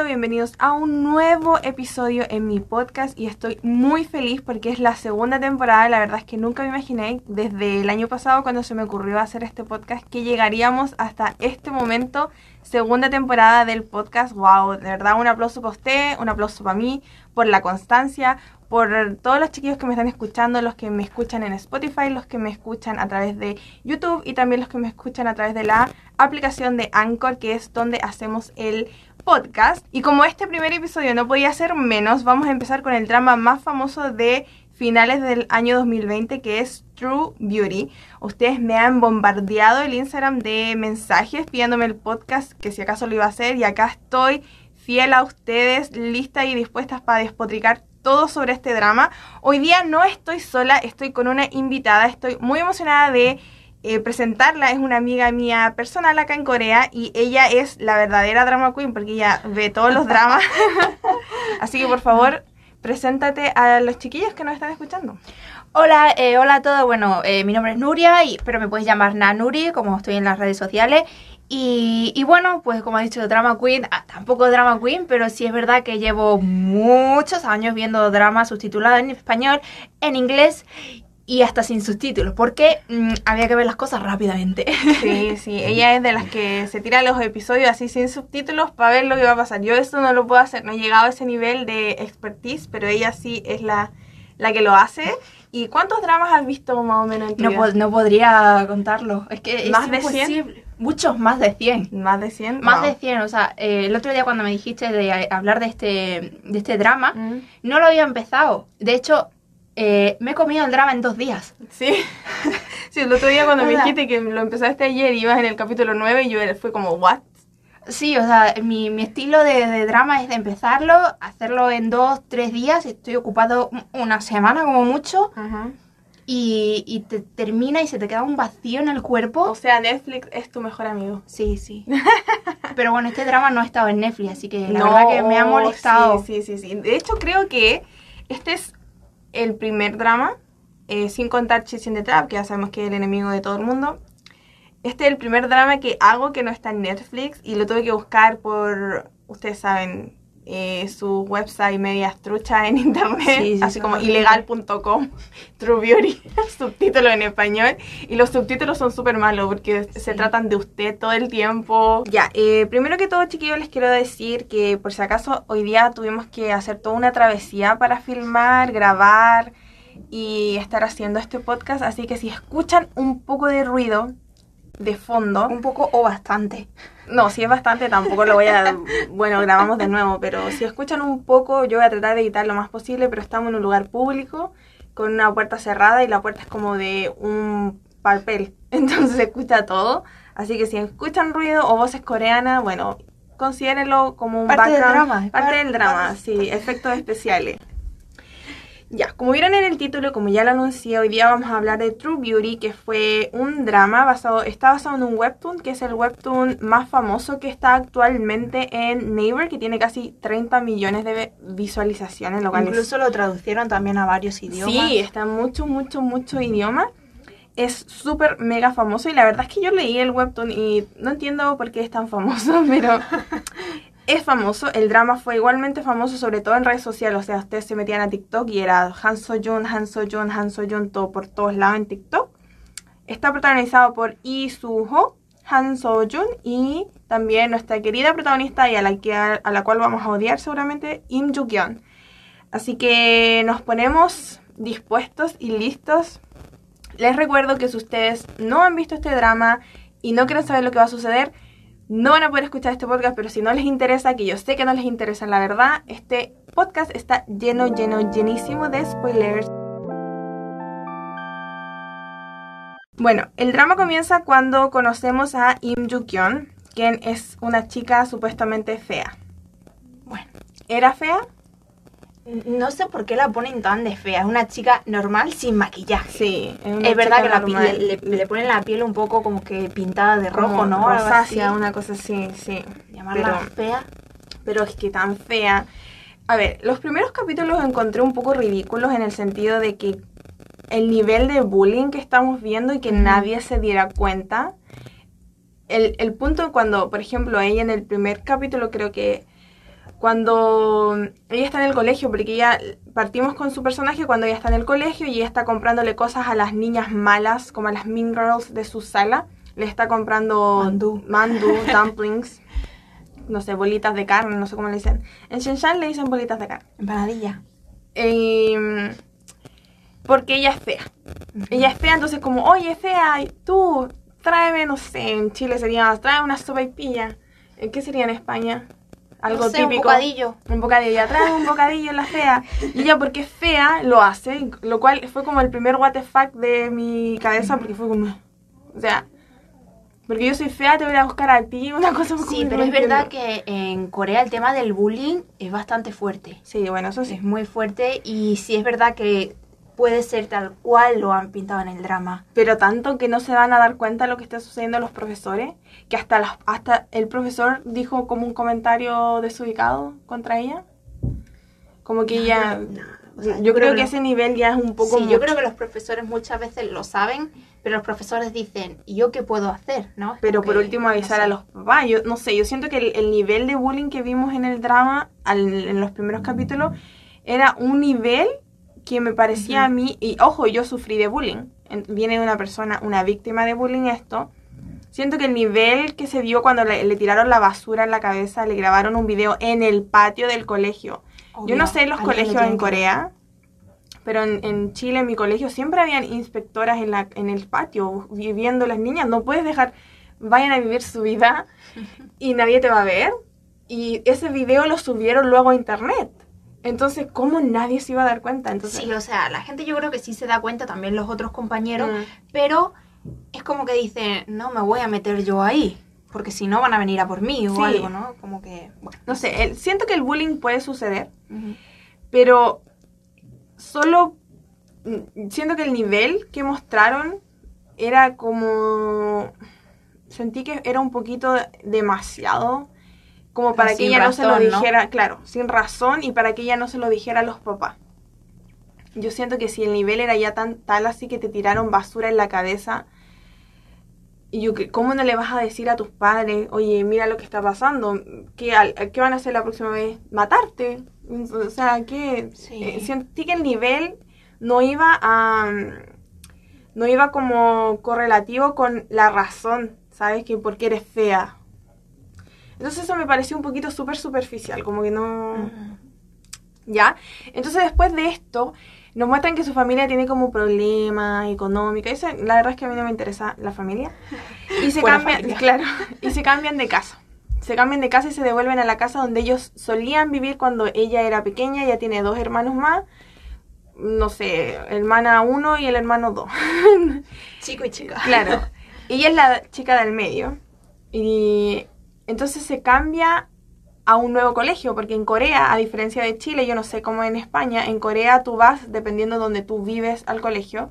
bienvenidos a un nuevo episodio en mi podcast y estoy muy feliz porque es la segunda temporada, la verdad es que nunca me imaginé desde el año pasado cuando se me ocurrió hacer este podcast que llegaríamos hasta este momento, segunda temporada del podcast, wow, de verdad un aplauso para usted, un aplauso para mí, por la constancia, por todos los chiquillos que me están escuchando, los que me escuchan en Spotify, los que me escuchan a través de YouTube y también los que me escuchan a través de la aplicación de Anchor, que es donde hacemos el podcast. Y como este primer episodio no podía ser menos, vamos a empezar con el drama más famoso de finales del año 2020 que es True Beauty. Ustedes me han bombardeado el Instagram de mensajes pidiéndome el podcast que si acaso lo iba a hacer y acá estoy fiel a ustedes, lista y dispuestas para despotricar todo sobre este drama. Hoy día no estoy sola, estoy con una invitada, estoy muy emocionada de eh, presentarla. Es una amiga mía personal acá en Corea y ella es la verdadera drama queen porque ella ve todos los dramas. Así que por favor, preséntate a los chiquillos que nos están escuchando. Hola, eh, hola a todos. Bueno, eh, mi nombre es Nuria, y, pero me puedes llamar Nanuri, como estoy en las redes sociales. Y, y, bueno, pues como ha dicho Drama Queen, ah, tampoco Drama Queen, pero sí es verdad que llevo muchos años viendo drama subtitulado en español, en inglés y hasta sin subtítulos, porque mmm, había que ver las cosas rápidamente. Sí, sí, ella es de las que se tira los episodios así sin subtítulos para ver lo que va a pasar. Yo esto no lo puedo hacer, no he llegado a ese nivel de expertise, pero ella sí es la, la que lo hace. ¿Y cuántos dramas has visto más o menos en tu no, vida? po no podría contarlo, es que ¿Más es de imposible. 100? Muchos, más de 100. ¿Más de 100? Más wow. de 100, o sea, eh, el otro día cuando me dijiste de hablar de este, de este drama, mm. no lo había empezado. De hecho, eh, me he comido el drama en dos días. Sí, sí el otro día cuando me dijiste que lo empezaste ayer y ibas en el capítulo 9, yo fue como, ¿what? Sí, o sea, mi, mi estilo de, de, drama es de empezarlo, hacerlo en dos, tres días, estoy ocupado una semana como mucho. Uh -huh. Y, y, te termina y se te queda un vacío en el cuerpo. O sea, Netflix es tu mejor amigo. Sí, sí. Pero bueno, este drama no ha estado en Netflix, así que la no, verdad que me ha molestado. Sí, sí, sí, sí. De hecho, creo que este es el primer drama, eh, sin contar Chasing the Trap, que ya sabemos que es el enemigo de todo el mundo. Este es el primer drama que hago que no está en Netflix y lo tuve que buscar por, ustedes saben, eh, su website medias trucha en internet, sí, sí, así como ilegal.com, True Beauty, subtítulo en español. Y los subtítulos son súper malos porque sí. se tratan de usted todo el tiempo. Ya, eh, primero que todo, chiquillos, les quiero decir que por si acaso hoy día tuvimos que hacer toda una travesía para filmar, grabar y estar haciendo este podcast. Así que si escuchan un poco de ruido de fondo. Un poco o bastante. No, si es bastante tampoco lo voy a... bueno, grabamos de nuevo, pero si escuchan un poco, yo voy a tratar de editar lo más posible, pero estamos en un lugar público con una puerta cerrada y la puerta es como de un papel, entonces se escucha todo. Así que si escuchan ruido o voces coreanas, bueno, considérenlo como un parte background, del drama. Parte del drama, sí, efectos especiales. Ya, como vieron en el título, como ya lo anuncié, hoy día vamos a hablar de True Beauty, que fue un drama basado, está basado en un webtoon, que es el webtoon más famoso que está actualmente en Naver, que tiene casi 30 millones de visualizaciones, lo cual Incluso lo traducieron también a varios idiomas. Sí, está en mucho, mucho, mucho idioma. Es súper mega famoso y la verdad es que yo leí el webtoon y no entiendo por qué es tan famoso, pero es famoso, el drama fue igualmente famoso, sobre todo en redes sociales. O sea, ustedes se metían a TikTok y era Han So Jun, Han So Jun, Han So Jun, todo por todos lados en TikTok. Está protagonizado por Lee Soo Ho, Han So Jun y también nuestra querida protagonista y a la, que, a la cual vamos a odiar seguramente, Im Joo Kyun. Así que nos ponemos dispuestos y listos. Les recuerdo que si ustedes no han visto este drama y no quieren saber lo que va a suceder, no van a poder escuchar este podcast, pero si no les interesa, que yo sé que no les interesa la verdad, este podcast está lleno, lleno, llenísimo de spoilers. Bueno, el drama comienza cuando conocemos a Im Joo Kyun, quien es una chica supuestamente fea. Bueno, ¿era fea? No sé por qué la ponen tan de fea. Es una chica normal sin maquillaje. Sí, es, es verdad que la piel, le, le, ponen la piel un poco como que pintada de rojo, como ¿no? Rosácea, una cosa así, sí. Llamarla pero, fea. Pero es que tan fea. A ver, los primeros capítulos encontré un poco ridículos en el sentido de que el nivel de bullying que estamos viendo y que mm. nadie se diera cuenta. El, el punto cuando, por ejemplo, ella en el primer capítulo creo que cuando ella está en el colegio, porque ella partimos con su personaje cuando ella está en el colegio y ella está comprándole cosas a las niñas malas, como a las mean girls de su sala. Le está comprando Mandú. mandu dumplings, no sé, bolitas de carne, no sé cómo le dicen. En Shenzhen le dicen bolitas de carne. Empanadilla. Eh, porque ella es fea. Ella es fea, entonces como, oye, fea, tú, tráeme, no sé, en Chile sería, tráeme una sopa y pilla. Eh, ¿Qué sería en España? Algo No sé, típico. Un bocadillo. Un bocadillo, ya trae un bocadillo la fea. Y ella porque es fea, lo hace, lo cual fue como el primer what the fuck de mi cabeza, porque fue como, o sea, porque yo soy fea, te voy a buscar a ti, una cosa como Sí, pero es verdad que en Corea el tema del bullying es bastante fuerte. Sí, bueno, eso sí. Es muy fuerte y sí es verdad que puede ser tal cual lo han pintado en el drama. Pero tanto que no se van a dar cuenta de lo que está sucediendo a los profesores, que hasta, las- hasta el profesor dijo como un comentario desubicado contra ella. Como que ella... O sea, yo, creo que lo- ese nivel ya es un poco... Sí, yo mucho. creo que los profesores muchas veces lo saben, pero los profesores dicen, ¿y yo qué puedo hacer? ¿no? Es Pero por que, último no avisar sé. a los papás. Yo no sé, yo siento que el, el nivel de bullying que vimos en el drama al- en los primeros capítulos era un nivel que me parecía a mí, y ojo, yo sufrí de bullying. En- Viene de una persona, una víctima de bullying esto. Siento que el nivel que se vio cuando le, le tiraron la basura en la cabeza, le grabaron un video en el patio del colegio. Yo no sé los colegios en. Corea, pero en, en Chile, en mi colegio, siempre habían inspectoras en, la, en el patio viviendo las niñas. No puedes dejar, vayan a vivir su vida y nadie te va a ver. Y ese video lo subieron luego a internet. Entonces, ¿cómo nadie se iba a dar cuenta? Entonces, Sí, o sea, la gente yo creo que sí se da cuenta, también los otros compañeros, Mm. pero es como que dicen, no me voy a meter yo ahí, porque si no van a venir a por mí o Sí. algo, ¿no? Como que, bueno. no sé, el- siento que el bullying puede suceder, pero solo mm, siento que el nivel que mostraron era como sentí que era un poquito demasiado como para que ella no se lo dijera, claro, sin razón y para que ella no se lo dijera a los papás. Yo siento que si el nivel era ya tan tal así que te tiraron basura en la cabeza, y yo, que- ¿cómo no le vas a decir a tus padres, oye, mira lo que está pasando? ¿Qué, al- ¿qué van a hacer la próxima vez? ¿Matarte? O sea, que Sí. eh, sentí que el nivel no iba a... No iba como correlativo con la razón, ¿sabes? Que porque eres fea. Entonces eso me pareció un poquito súper superficial, como que no... ¿Ya? Entonces después de esto nos muestran que su familia tiene como problemas económicos. Eso, la verdad es que a mí no me interesa la familia. Y se Buena cambian, familia. claro, y se cambian de casa. Se cambian de casa y se devuelven a la casa donde ellos solían vivir cuando ella era pequeña. Ella tiene dos hermanos más. No sé, hermana uno y el hermano dos. Chico y chica. Claro. Ella es la chica del medio. Y entonces se cambia a un nuevo colegio, porque en Corea, a diferencia de Chile, yo no sé cómo en España, en Corea tú vas, dependiendo de donde tú vives al colegio,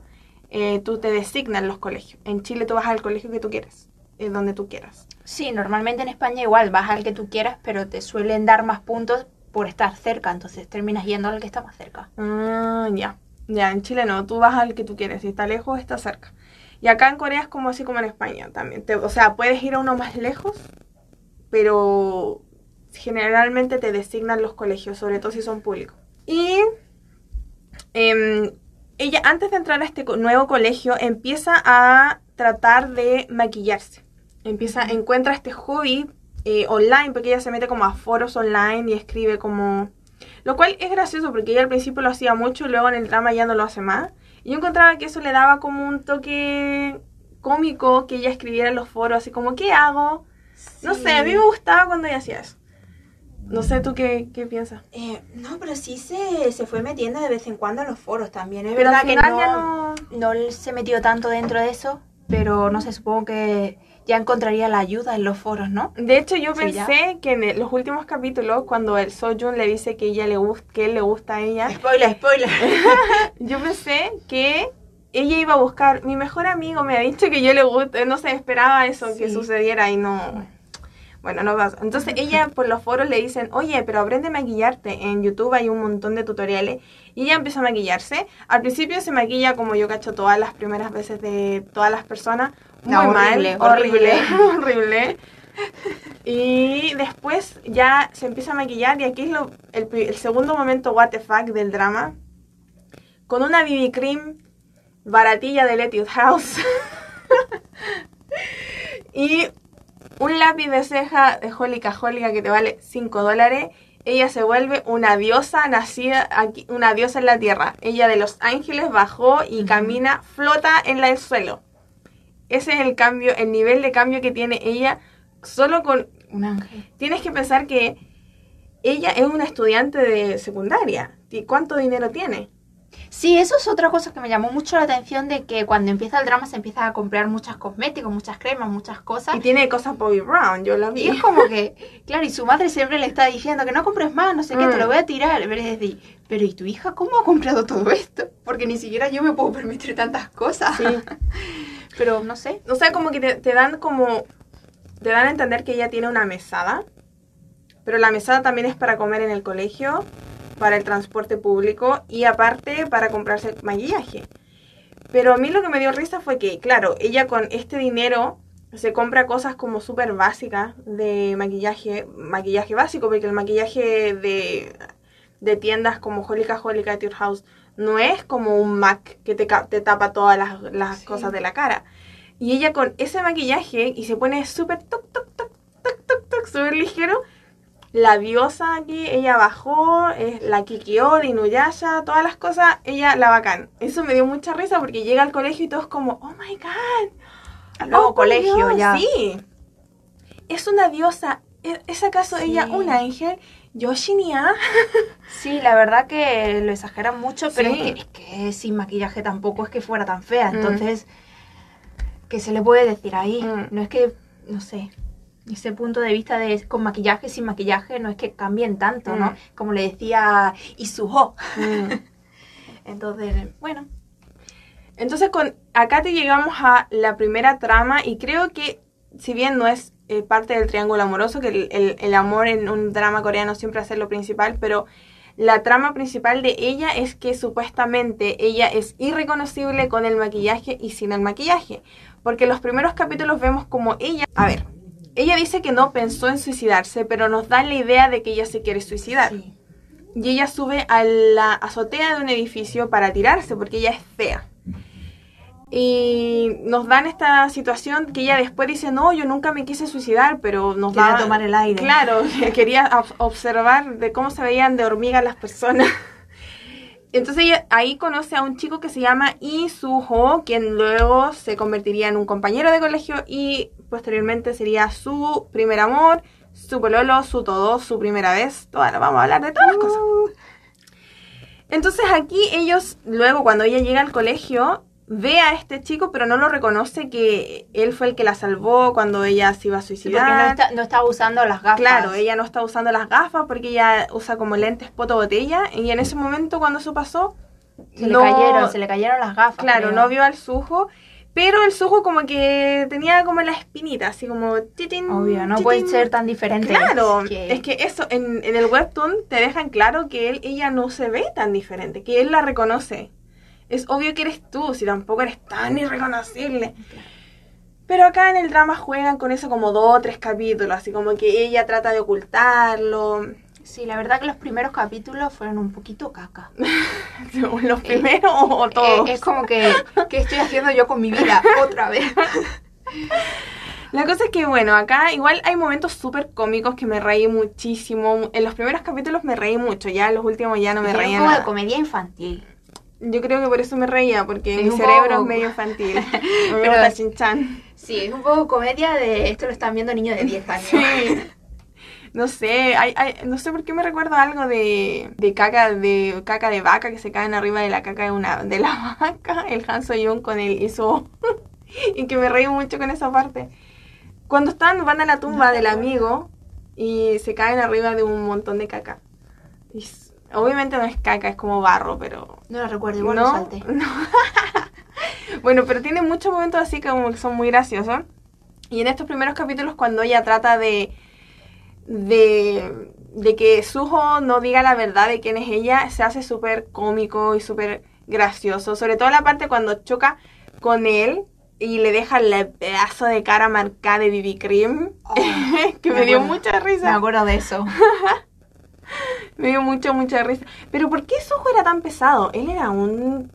eh, tú te designan los colegios. En Chile tú vas al colegio que tú quieres, eh, donde tú quieras. Sí, normalmente en España igual vas al que tú quieras, pero te suelen dar más puntos por estar cerca, entonces terminas yendo al que está más cerca. Ah, ya. Ya, en Chile no, tú vas al que tú quieres, si está lejos, está cerca. Y acá en Corea es como así como en España también. Te- o sea, puedes ir a uno más lejos, pero generalmente te designan los colegios, sobre todo si son públicos. Y em, ella, antes de entrar a este nuevo colegio, empieza a tratar de maquillarse. Empieza, encuentra este hobby eh, online, porque ella se mete como a foros online y escribe como... Lo cual es gracioso porque ella al principio lo hacía mucho y luego en el drama ya no lo hace más. Y yo encontraba que eso le daba como un toque cómico que ella escribiera en los foros, así como, ¿qué hago? No sé, a mí me gustaba cuando ella hacía eso. No sé tú qué, qué piensas. Eh, no, pero sí se, se fue metiendo de vez en cuando en los foros también. Es Pero verdad al que no, no... no se metió tanto dentro de eso, pero no sé, supongo que ya encontraría la ayuda en los foros, ¿no? De hecho, yo Sí, ya. pensé que en los últimos capítulos, cuando el Soyun le dice que ella le gusta, que él le gusta a ella, Spoiler, spoiler. yo pensé que ella iba a buscar. Mi mejor amigo me ha dicho que yo le gusta, no sé, esperaba eso que sucediera y no. Bueno, no pasa. Entonces ella por los foros le dicen, oye, pero aprende a maquillarte. En YouTube hay un montón de tutoriales. Y ella empieza a maquillarse. Al principio se maquilla como yo cacho todas las primeras veces de todas las personas. Muy No, mal, horrible, horrible, horrible. horrible. Y después ya se empieza a maquillar y aquí es lo, el, segundo momento what the fuck del drama. Con una BB cream baratilla de Lettuce House. y un lápiz de ceja de Jólica Jólica que te vale 5 dólares. Ella se vuelve una diosa nacida aquí, una diosa en la tierra. Ella de los ángeles bajó y camina, flota en la- el suelo. Ese es el cambio, el nivel de cambio que tiene ella solo con Un ángel. tienes que pensar que ella es una estudiante de secundaria. ¿Y cuánto dinero tiene? Sí, eso es otra cosa que me llamó mucho la atención de que cuando empieza el drama se empieza a comprar muchos cosméticos, muchas cremas, muchas cosas. Y tiene cosas Bobby Brown, yo la Y vi. es como que, claro, y su madre siempre le está diciendo que no compres más, no sé qué, te lo Mm. voy a tirar. Pero es decir, pero ¿y tu hija cómo ha comprado todo esto? Porque ni siquiera yo me puedo permitir tantas cosas. Sí. Pero no sé. O sea, como que te, te dan como... Te dan a entender que ella tiene una mesada. Pero la mesada también es para comer en el colegio, para el transporte público y aparte para comprarse maquillaje. Pero a mí lo que me dio risa fue que, claro, ella con este dinero se compra cosas como súper básicas de maquillaje, maquillaje básico, porque el maquillaje de, de tiendas como Jólica Jólica, Your House, no es como un MAC que te, te tapa todas las, las Sí. cosas de la cara. Y ella con ese maquillaje y se pone súper toc, toc, toc, toc, toc, toc, súper ligero. La diosa aquí, ella bajó, es la Kikyo de Inuyasha, todas las cosas, ella la bacán. Eso me dio mucha risa porque llega al colegio y todo es como, oh my god. Al nuevo oh, colegio Dios, ya. Sí. Es una diosa. ¿Es acaso Sí. ella un ángel? Yoshinia. Sí, la verdad que lo exageran mucho, pero Sí. es, que, es que sin maquillaje tampoco es que fuera tan fea. Mm. Entonces, ¿qué se le puede decir ahí? Mm. No es que, no sé, ese punto de vista de con maquillaje, sin maquillaje, no es que cambien tanto, ¿no? Mm. Como le decía Isuho. Mm. Entonces, bueno, Entonces con acá te llegamos a la primera trama y creo que si bien no es eh, parte del triángulo amoroso, que el, el- el amor en un drama coreano siempre ser lo principal, pero la trama principal de ella es que supuestamente ella es irreconocible con el maquillaje y sin el maquillaje. Porque en los primeros capítulos vemos como ella... A ver, ella dice que no pensó en suicidarse, pero nos dan la idea de que ella se quiere suicidar. sí. Y ella sube a la azotea de un edificio para tirarse porque ella es fea. Y nos dan esta situación que ella después dice, no, yo nunca me quise suicidar, pero nos Quería da... tomar el aire. Claro, quería ob- observar de cómo se veían de hormigas las personas. Entonces ella ahí conoce a un chico que se llama Soo-ho, quien luego se convertiría en un compañero de colegio y posteriormente sería su primer amor, su pololo, su todo, su primera vez. Toda, vamos a hablar de todas las cosas. Entonces aquí ellos, luego cuando ella llega al colegio, ve a este chico, pero no lo reconoce que él fue el que la salvó cuando ella se iba a Sí, porque suicidar. no, está, no usando las gafas. Claro, ella no está usando las gafas porque ella usa como lentes poto botella y en ese momento cuando eso pasó se le cayeron, se le cayeron las gafas. claro, creo. no vio al sujo, pero el sujo como que tenía como la espinita, así como titín, Obvio, no titín. pueden ser tan diferentes. Claro, que- es que eso en, en el webtoon te dejan claro que él, ella no se ve tan diferente, que él la reconoce. Es obvio que eres tú, si tampoco eres tan irreconocible. Pero acá en el drama juegan con eso como dos o tres capítulos, así como que ella trata de ocultarlo. Sí, la verdad que los primeros capítulos fueron un poquito caca. ¿Los primeros o todos? Eh, es como que, ¿qué estoy haciendo yo con mi vida? Otra vez. La cosa es que, bueno, acá igual hay momentos súper cómicos que me reí muchísimo. En los primeros capítulos me reí mucho, ya en los últimos ya no me Es reía un poco de nada. comedia infantil. Yo creo que por eso me reía, porque Es mi cerebro poco- es medio infantil. Me Pero- gusta Shin-chan. Sí, es un poco comedia de esto lo están viendo niños de 10 años. Sí. No sé, hay, hay- no sé por qué me recuerdo algo de, de caca de caca de vaca que se caen arriba de la caca de una de la vaca, el Han Soyun con el Iso. y que me reí mucho con esa parte. Cuando están, van a la tumba del amigo y se caen arriba de un montón de caca. Y obviamente no es caca, es como barro, pero No lo recuerdo, igual no, lo salté. no. bueno, pero tiene muchos momentos así como que son muy graciosos. Y en estos primeros capítulos cuando ella trata de de, de que Suho no diga la verdad de quién es ella, se hace súper cómico y súper gracioso. Sobre todo la parte cuando choca con él y le deja el pedazo de cara marcada de BB Cream, Oh, que me, me dio acuerdo. mucha Me risa. acuerdo de eso. Me dio mucha, mucha risa. Pero ¿por qué Suho era tan pesado? Él era un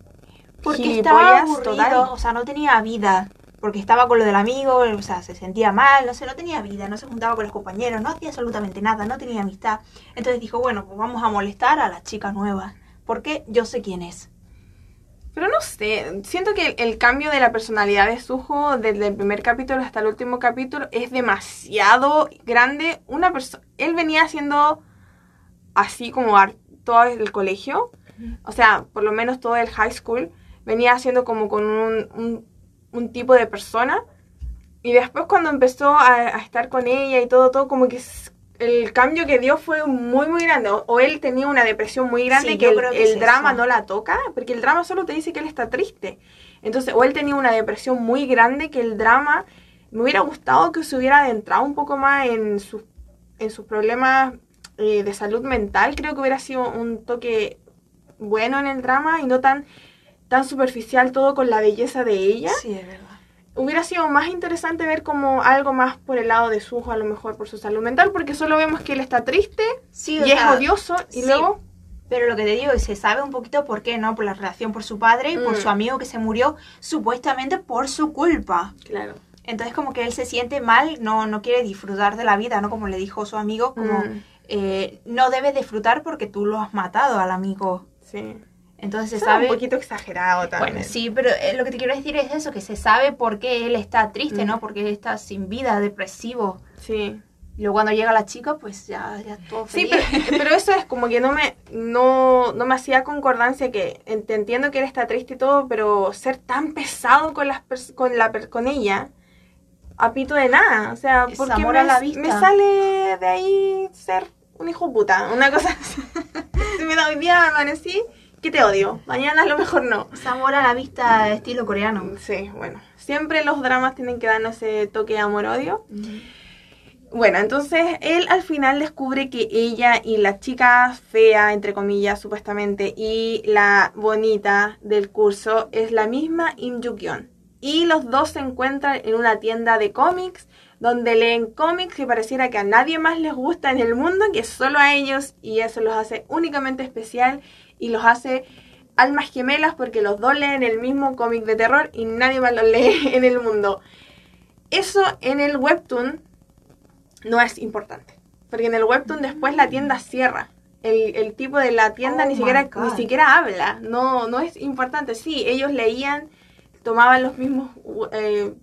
Porque estaba aburrido, total. o sea, no tenía vida. Porque estaba con lo del amigo, o sea, se sentía mal, no sé, no tenía vida, no se juntaba con los compañeros, no hacía absolutamente nada, no tenía amistad. Entonces dijo, bueno, pues vamos a molestar a la chica nueva, porque yo sé quién es. Pero no sé, siento que el, el cambio de la personalidad de Suho desde el primer capítulo hasta el último capítulo es demasiado grande. Una persona, él venía siendo así como todo el colegio, o sea, por lo menos todo el high school, venía siendo como con un, un, un tipo de persona. Y después cuando empezó a, a estar con ella y todo, todo como que el cambio que dio fue muy, muy grande. O, o él tenía una depresión muy grande Sí, que el, creo que el es drama eso. no la toca, porque el drama solo te dice que él está triste. Entonces, o él tenía una depresión muy grande que el drama me hubiera gustado que se hubiera adentrado un poco más en sus, en sus problemas eh, de salud mental. Creo que hubiera sido un toque bueno en el drama y no tan, tan superficial todo con la belleza de ella. Sí, es verdad. Hubiera sido más interesante ver como algo más por el lado de Suho, a lo mejor por su salud mental, porque solo vemos que él está triste Sí, y es sea, odioso y sí. luego... Pero lo que te digo es se sabe un poquito por qué, ¿no? Por la relación por su padre y por Mm. su amigo que se murió supuestamente por su culpa. Claro. Entonces como que él se siente mal, no, no quiere disfrutar de la vida, ¿no? Como le dijo su amigo, como Mm. eh, no debes disfrutar porque tú lo has matado al amigo. Sí. Entonces se sabe... Un poquito exagerado también. Bueno, sí, pero eh, lo que te quiero decir es eso, que se sabe por qué él está triste, Mm. ¿no? Porque él está sin vida, depresivo. Sí. Y luego cuando llega la chica, pues ya, ya todo Sí, feliz. pero, pero eso es como que no me, no, no me hacía concordancia que te entiendo que él está triste y todo, pero ser tan pesado con las con la con ella a pito de nada, o sea, Es porque me, a la vista. me sale de ahí ser un hijo puta, una cosa así. me da hoy día amanecí, que te odio, mañana a lo mejor no. Es amor a la vista estilo coreano. Sí, bueno, siempre los dramas tienen que darnos ese toque de amor-odio. Bueno, entonces él al final descubre que ella y la chica fea, entre comillas, supuestamente, y la bonita del curso es la misma Im Ju-kyun. Y los dos se encuentran en una tienda de cómics donde leen cómics que pareciera que a nadie más les gusta en el mundo, que solo a ellos, y eso los hace únicamente especial y los hace almas gemelas porque los dos leen el mismo cómic de terror y nadie más lo lee en el mundo. Eso en el webtoon no es importante. Porque en el webtoon después la tienda cierra. El, el tipo de la tienda Oh ni siquiera God. ni siquiera habla. No, no es importante. Sí, ellos leían, tomaban los mismos eh,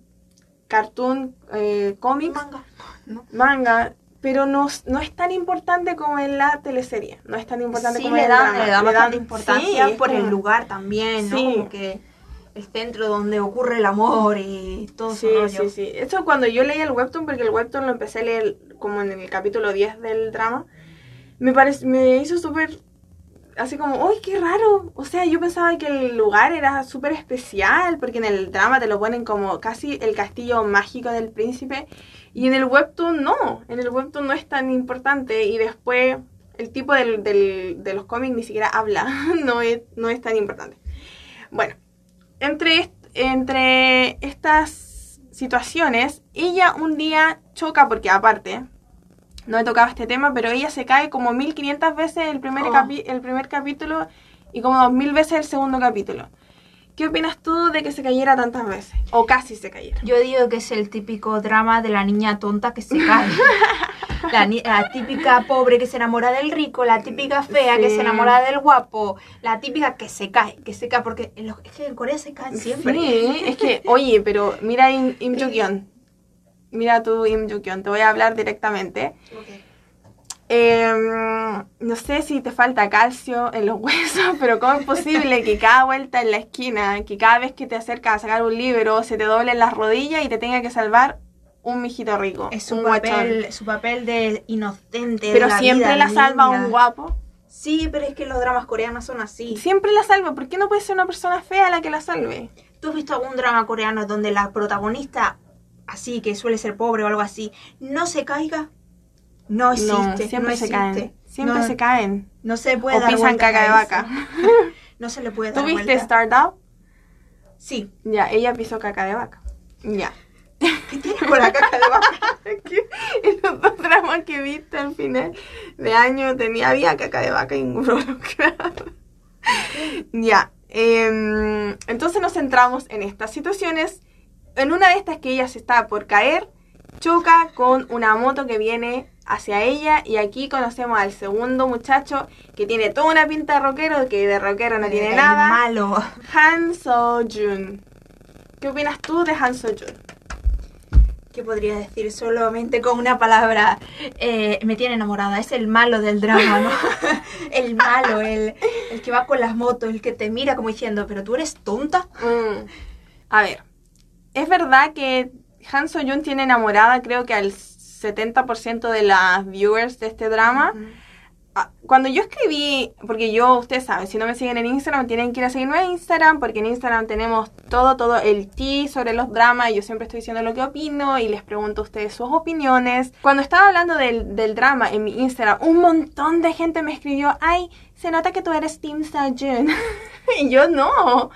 cartoon, eh, cómics, Manga. ¿no? manga, pero no, no es tan importante como en la teleserie. No es tan importante Sí, como le en el dan, drama. le dan bastante sí, importancia es por el como- lugar también, ¿no? Sí. Como que el centro donde ocurre el amor y todo Sí, rollo. sí, sí. Esto cuando yo leía el webtoon, porque el webtoon lo empecé a leer como en el capítulo 10 del drama, me, parec- me hizo súper así como, ¡uy, qué raro! O sea, yo pensaba que el lugar era súper especial, porque en el drama te lo ponen como casi el castillo mágico del príncipe, y en el webtoon no, en el webtoon no es tan importante, y después el tipo del, de los cómics ni siquiera habla, no es, no es tan importante. Bueno, entre, entre estas situaciones, ella un día choca, porque aparte, no he tocado este tema, pero ella se cae como 1500 veces el primer, Oh. el primer capítulo y como 2000 veces el segundo capítulo. ¿Qué opinas tú de que se cayera tantas veces? O casi se cayera. Yo digo que es el típico drama de la niña tonta que se cae. La, la típica pobre que se enamora del rico, la típica fea que Sí. se enamora del guapo, la típica que se cae, que se cae, porque en, los- es que en Corea se caen siempre. Sí, es que, oye, pero mira Im, Im. Mira tú, Im Joo-kyun, te voy a hablar directamente. Em, no sé si te falta calcio en los huesos, pero ¿cómo es posible que cada vuelta en la esquina, que cada vez que te acercas a sacar un libro, se te doblen las rodillas y te tenga que salvar un mijito rico? Es su un guachón? papel, su papel de inocente. de Pero la siempre vida, la salva un guapo. Sí, pero es que los dramas coreanos son así. Siempre la salva. ¿Por qué no puede ser una persona fea la que la salve? ¿Tú has visto algún drama coreano donde la protagonista, así que suele ser pobre o algo así, no se caiga? No existe. no, siempre no se existe. caen. Siempre no, se caen. No se puede O dar pisan caca de vaca. No se le puede ¿Tú dar viste vuelta. Startup? Sí. Ya, ella pisó caca de vaca. Ya. ¿Qué tiene con la caca de vaca? en los dos dramas que viste al final de año tenía, había caca de vaca involucrada. ya. em, entonces nos centramos en estas situaciones. En una de estas que ella se está por caer, choca con una moto que viene hacia ella y aquí conocemos al segundo muchacho que tiene toda una pinta de rockero, que de rockero no tiene El nada. malo. Han So-jun. ¿Qué opinas tú de Han So-jun? ¿Qué podría decir solamente con una palabra? Eh, me tiene enamorada. Es el malo del drama, ¿no? el malo, el, el que va con las motos, el que te mira como diciendo, pero tú eres tonta. Mm. A ver, es verdad que Han So-jun tiene enamorada creo que al 70% de las viewers de este drama. Cuando yo escribí, porque yo, ustedes saben, si no me siguen en Instagram, tienen que ir a seguirme en Instagram, porque en Instagram tenemos todo, todo el tea sobre los dramas, y yo siempre estoy diciendo lo que opino y les pregunto a ustedes sus opiniones. Cuando estaba hablando del, del drama en mi Instagram, un montón de gente me escribió, ay, se nota que tú eres Team Sejun. y yo no.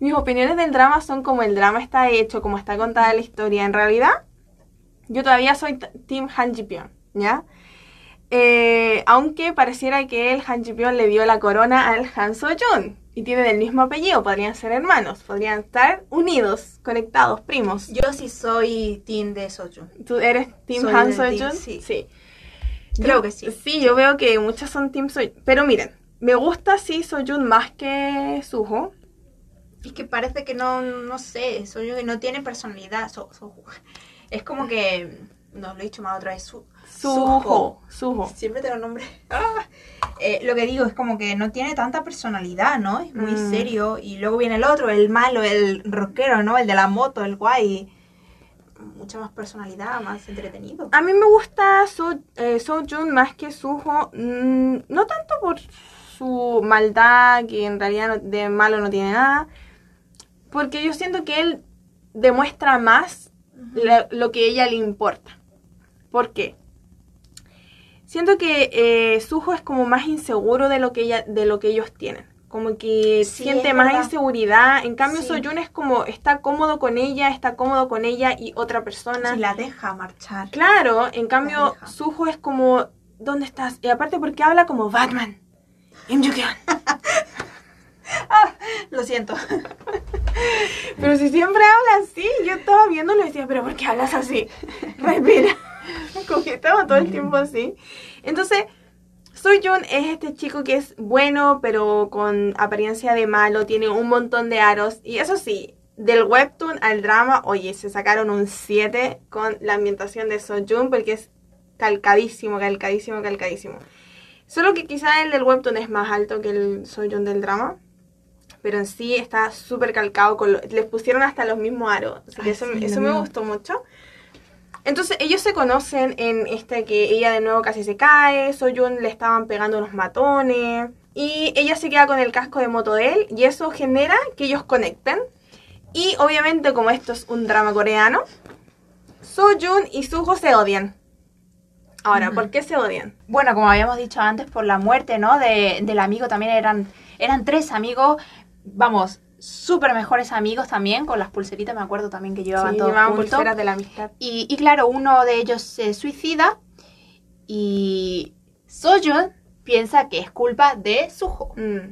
Mis opiniones del drama son como el drama está hecho, como está contada la historia. En realidad, yo todavía soy Team Han Ji Pyeon, ¿ya? Eh, aunque pareciera que el Han Ji Pyeon le dio la corona al Han So Jun y tienen el mismo apellido, podrían ser hermanos, podrían estar unidos, conectados, primos. Yo sí soy team de Soju. ¿Tú eres Team Soy Han del So team, Jun? sí. Creo Yo- que sí. Sí, yo veo que muchos son Team So Pero miren, me gusta sí So Jun más que Suho. Es que parece que no, no sé, que no tiene personalidad. So- Soju. Es como que, no lo he dicho más otra vez, su, Suho. Suho. Siempre tengo nombre. Ah. Eh, lo que digo es como que no tiene tanta personalidad, ¿no? Es muy Mm. serio. Y luego viene el otro, el malo, el rockero, ¿no? El de la moto, el guay. Mucha más personalidad, más entretenido. A mí me gusta So, eh, So Jun más que Suho, mm, no tanto por su maldad, que en realidad no- de malo no tiene nada, porque yo siento que él demuestra más la- lo que a ella le importa. ¿Por qué? Siento que eh, Suho es como más inseguro de lo que ella, de lo que ellos tienen. Como que Sí, siente más verdad. inseguridad. En cambio, Sí. Soyun es como está cómodo con ella, está cómodo con ella y otra persona. Si la deja marchar. Claro, en cambio. Suho es como, ¿dónde estás? Y aparte porque habla como Batman. Im Joo-kyun. Lo siento. Pero si siempre habla así, yo estaba viéndolo y decía, pero ¿por qué hablas así? Respira. Como que estaba todo el tiempo así. Entonces, Soyun es este chico que es bueno, pero con apariencia de malo, tiene un montón de aros. Y eso sí, del webtoon al drama, oye, se sacaron un 7 con la ambientación de Soyun porque es calcadísimo, calcadísimo, calcadísimo. Solo que quizá el del webtoon es más alto que el Soyun del drama. Pero en sí está súper calcado. Con lo- les pusieron hasta los mismos aros. Así que Ay, eso, sí, eso me gustó mucho. Entonces ellos se conocen en este que ella de nuevo casi se cae, Soyun le estaban pegando unos matones y ella se queda con el casco de moto de él y eso genera que ellos conecten. Y obviamente como esto es un drama coreano, Soyun y Suho se odian. Ahora. ¿por qué se odian? Bueno, como habíamos dicho antes, por la muerte, ¿no? De, del amigo también eran, eran tres amigos, vamos, súper mejores amigos también, con las pulseritas, me acuerdo también que llevaban Sí, todos llevaban juntos. pulseras de la amistad. Y, y claro, uno de ellos se suicida y Soyun piensa que es culpa de Suho. Mm,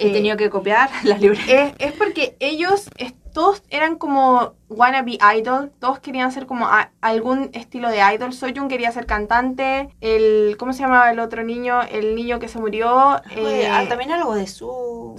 He tenido que copiar la librería. Es, es porque ellos es- todos eran como wannabe idol, todos querían ser como a- algún estilo de idol. Soyun quería ser cantante, el ¿cómo se llamaba el otro niño? El niño que se murió, eh, ah, también algo de su...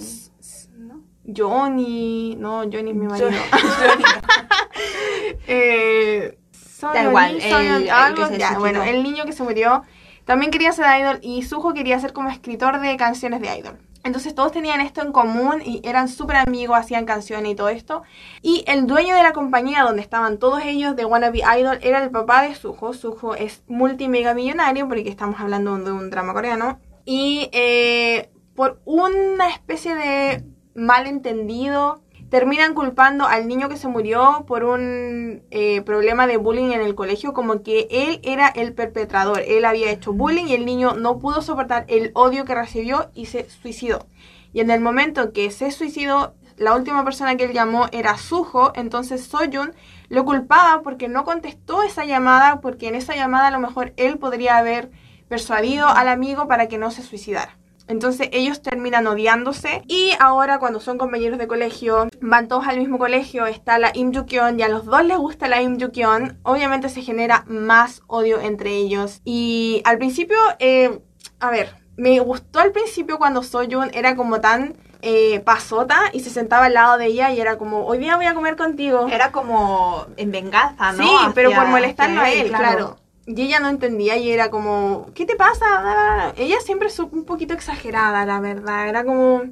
Johnny, no, Johnny es mi marido. Johnny. eh, Soyeon, igual, el- el algo, ya, bueno, el niño que se murió también quería ser idol y Suho quería ser como escritor de canciones de idol. Entonces todos tenían esto en común y eran súper amigos, hacían canciones y todo esto. Y el dueño de la compañía donde estaban todos ellos de Wannabe Idol era el papá de Suho. Suho es multimega millonario porque estamos hablando de un drama coreano. Y eh, por una especie de malentendido terminan culpando al niño que se murió por un eh, problema de bullying en el colegio, como que él era el perpetrador, él había hecho bullying y el niño no pudo soportar el odio que recibió y se suicidó. Y en el momento que se suicidó, la última persona que él llamó era Suho, entonces Soyun lo culpaba porque no contestó esa llamada, porque en esa llamada a lo mejor él podría haber persuadido al amigo para que no se suicidara. Entonces ellos terminan odiándose y ahora cuando son compañeros de colegio, van todos al mismo colegio, está la Im Jukyeon y a los dos les gusta la Im Jukyeon, obviamente se genera más odio entre ellos. Y al principio, eh, a ver, me gustó al principio cuando Soyun era como tan eh, pasota y se sentaba al lado de ella y era como, hoy día voy a comer contigo. Era como en venganza, ¿no? Sí, pero por molestarlo a él, claro. Y ella no entendía y era como, ¿qué te pasa? Ella siempre es un poquito exagerada, la verdad. Era como,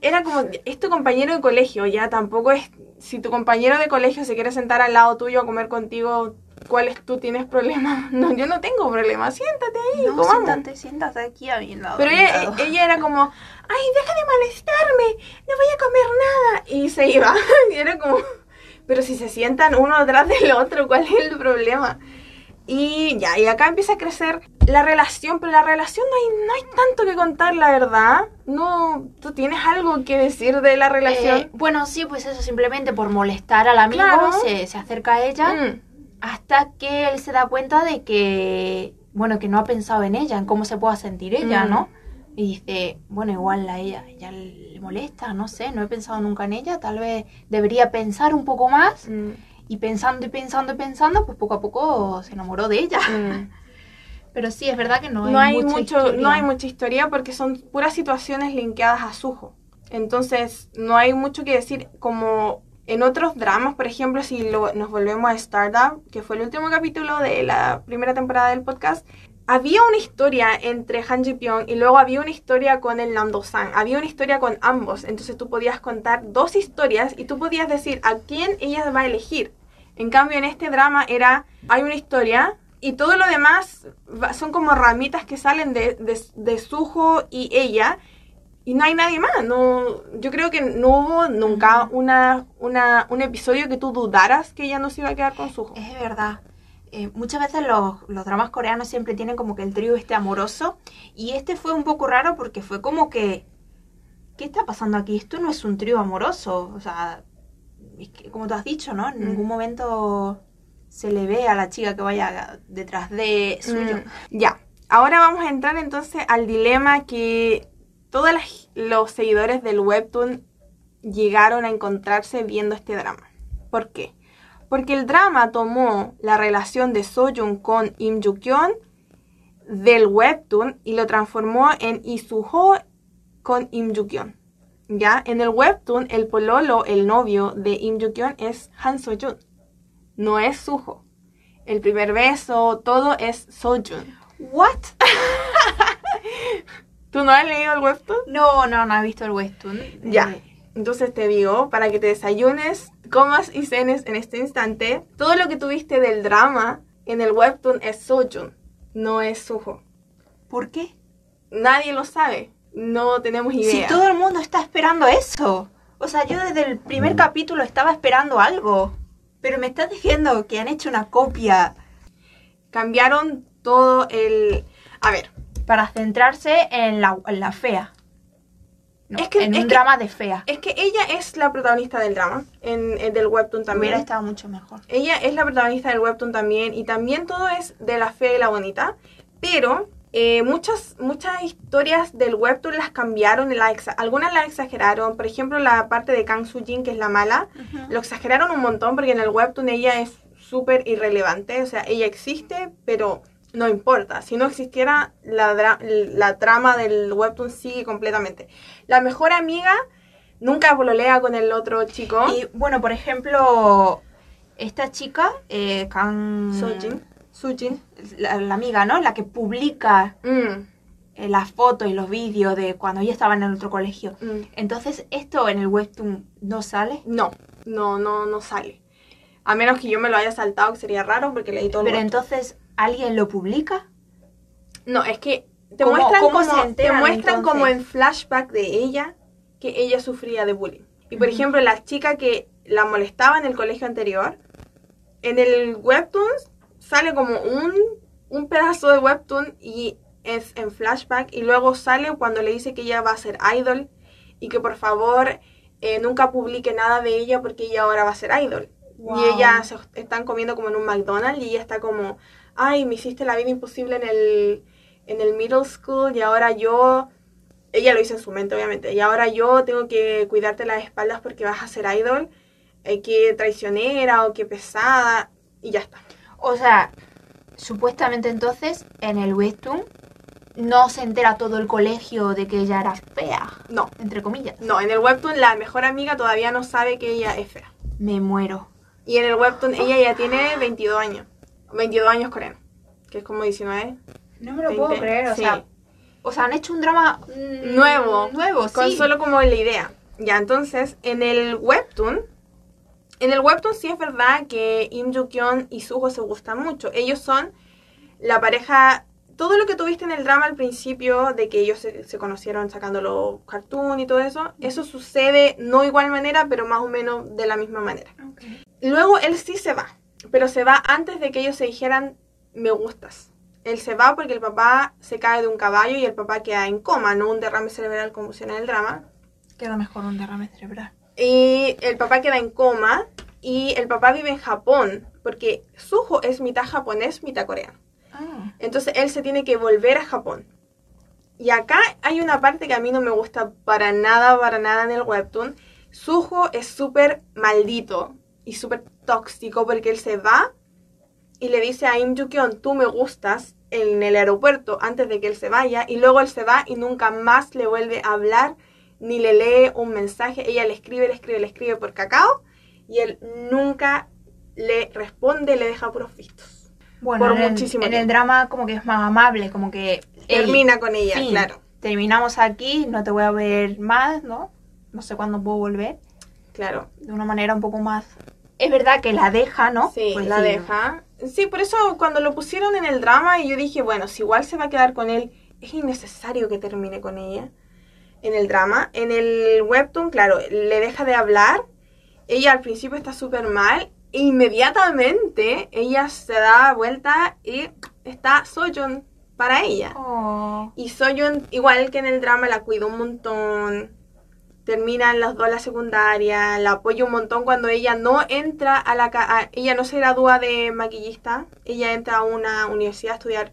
era como, es tu compañero de colegio, ya tampoco es, si tu compañero de colegio se quiere sentar al lado tuyo a comer contigo, ¿cuál es tú tienes problema? No, yo no tengo problema, siéntate ahí, No, siéntate, siéntate aquí a mi lado. Pero ella, lado. ella era como, ay, deja de molestarme, no voy a comer nada. Y se iba. Y era como, pero si se sientan uno detrás del otro, ¿cuál es el problema? Y ya, y acá empieza a crecer la relación, pero la relación no hay, no hay tanto que contar, la verdad. No, ¿tú tienes algo que decir de la relación? Eh, bueno, sí, pues eso, simplemente por molestar al amigo, Claro. se, se acerca a ella Mm, hasta que él se da cuenta de que, bueno, que no ha pensado en ella, en cómo se pueda sentir ella, Mm. ¿no? Y dice, bueno, igual a ella, ella le molesta, no sé, no he pensado nunca en ella, tal vez debería pensar un poco más. mm, Y pensando y pensando y pensando, pues poco a poco se enamoró de ella. mm. Pero sí, es verdad que no, no hay mucha mucho historia. no hay mucha historia porque son puras situaciones linkeadas a Suho entonces no hay mucho que decir como en otros dramas por ejemplo si lo- nos volvemos a Stardom que fue el último capítulo de la primera temporada del podcast había una historia entre Han Ji Pyong y luego había una historia con el Nam Do San había una historia con ambos entonces tú podías contar dos historias y tú podías decir a quién ella va a elegir en cambio, en este drama era, hay una historia y todo lo demás va- son como ramitas que salen de, de, de Suho y ella y no hay nadie más. No, yo creo que no hubo nunca una, una, un episodio que tú dudaras que ella no se iba a quedar con Suho. Es verdad. Eh, muchas veces los, los dramas coreanos siempre tienen como que el trío este amoroso. Y este fue un poco raro porque fue como que. ¿Qué está pasando aquí? Esto no es un trío amoroso. O sea, es que, como tú has dicho, ¿no? En Mm. ningún momento se le ve a la chica que vaya detrás de suyo. Mm, ya, ahora vamos a entrar entonces al dilema que todos los seguidores del webtoon llegaron a encontrarse viendo este drama. ¿Por qué? Porque el drama tomó la relación de Soyun con Im Jukyeon del webtoon y lo transformó en Isuho con Im Jukyeon. Ya, en el webtoon el pololo, el novio de Im Jukyeon es Han Soyun, no es Suho. El primer beso, todo es Soyun. ¿What? ¿Tú no has leído el webtoon? No, no, no he visto el webtoon. Ya. Eh, Entonces te digo, para que te desayunes, comas y cenes en este instante, todo lo que tuviste del drama en el webtoon es Soyun, no es Suho. ¿Por qué? Nadie lo sabe, no tenemos Si idea. todo el mundo está esperando eso. O sea, yo desde el primer capítulo estaba esperando algo. Pero me estás diciendo que han hecho una copia Cambiaron todo el... A ver, para centrarse en la, en la fea. No, Es que- en es un que- drama de fea. es que ella es la protagonista del drama, en, en del webtoon también. Hubiera estado mucho mejor. Ella es la protagonista del webtoon también y también todo es de la fe y la bonita, pero eh, muchas, muchas historias del webtoon las cambiaron, la exa- algunas las exageraron, por ejemplo la parte de Kang Soo Jin que es la mala, lo exageraron un montón porque en el webtoon ella es súper irrelevante, o sea, ella existe, pero no importa, si no existiera la, la trama del webtoon sigue completamente. La mejor amiga nunca pololea con el otro chico. Y bueno, por ejemplo, esta chica, eh, Kang... Sojin. Sujin. La, la amiga, ¿no? La que publica Mm, eh, las fotos y los vídeos de cuando ella estaba en el otro colegio. mm. Entonces, ¿esto en el webtoon no sale? No, no, no, no sale. A menos que yo me lo haya saltado, que sería raro porque leí todo Pero entonces, ¿alguien lo publica? No, es que te ¿Cómo- muestran, cómo como, enteran, te muestran entonces? como en flashback de ella que ella sufría de bullying. Y por ejemplo, la chica que la molestaba en el colegio anterior, en el webtoon sale como un, un pedazo de webtoon y es en flashback y luego sale cuando le dice que ella va a ser idol y que por favor eh, nunca publique nada de ella porque ella ahora va a ser idol. Wow. Y ella se están comiendo como en un McDonald's y ella está como, ay, me hiciste la vida imposible en el, en el middle school y ahora yo, ella lo hizo en su mente obviamente, y ahora yo tengo que cuidarte las espaldas porque vas a ser idol, eh, que traicionera o que pesada, y ya está. O sea, supuestamente entonces en el webtoon no se entera todo el colegio de que ella era fea, No, entre comillas. no, en el webtoon la mejor amiga todavía no sabe que ella es fea. Me muero. Y en el webtoon ella ya tiene 22 años, 22 años coreano, que es como 19. No me lo 20, puedo creer, o sí. sea, o sea, han hecho un drama mm, Nuevo. nuevo, Con sí. solo como la idea. Ya, entonces, en el webtoon, en el webtoon sí es verdad que Im Joo-kyun y Suho se gustan mucho. Ellos son la pareja, todo lo que tuviste en el drama al principio, de que ellos se, se conocieron sacando los cartoon y todo eso, eso sucede no igual manera, pero más o menos de la misma manera. Ok. Luego él sí se va, pero se va antes de que ellos se dijeran me gustas. Él se va porque el papá se cae de un caballo y el papá queda en coma, no un derrame cerebral como en el drama. Queda mejor un derrame cerebral. Y el papá queda en coma y el papá vive en Japón porque Suho es mitad japonés, mitad coreano. Ah. Entonces él se tiene que volver a Japón. Y acá hay una parte que a mí no me gusta para nada, para nada en el webtoon. Suho es súper maldito y súper tóxico porque él se va y le dice a Im Joo-kyun, tú me gustas en el aeropuerto antes de que él se vaya y luego él se va y nunca más le vuelve a hablar ni le lee un mensaje. Ella le escribe, le escribe, le escribe por cacao y él nunca le responde, le deja puros vistos. Bueno, Por en, el- muchísimo en el drama como que es más amable, como que él- Termina con ella, fin. claro. terminamos aquí, no te voy a ver más, ¿no? No sé cuándo puedo volver. Claro. De una manera un poco más... Es verdad que la deja, ¿no? Sí, Pues la deja. Sí, por eso cuando lo pusieron en el drama y yo dije, bueno, si igual se va a quedar con él, es innecesario que termine con ella. En el drama. En el webtoon, claro, le deja de hablar. Ella al principio está súper mal. E inmediatamente ella se da vuelta y está Soyeon para ella. Oh. Y Soyeon, igual que en el drama, la cuida un montón. Terminan las dos la secundaria, la apoya un montón cuando ella no entra a la... ca- a- ella no se gradúa de maquillista, ella entra a una universidad a estudiar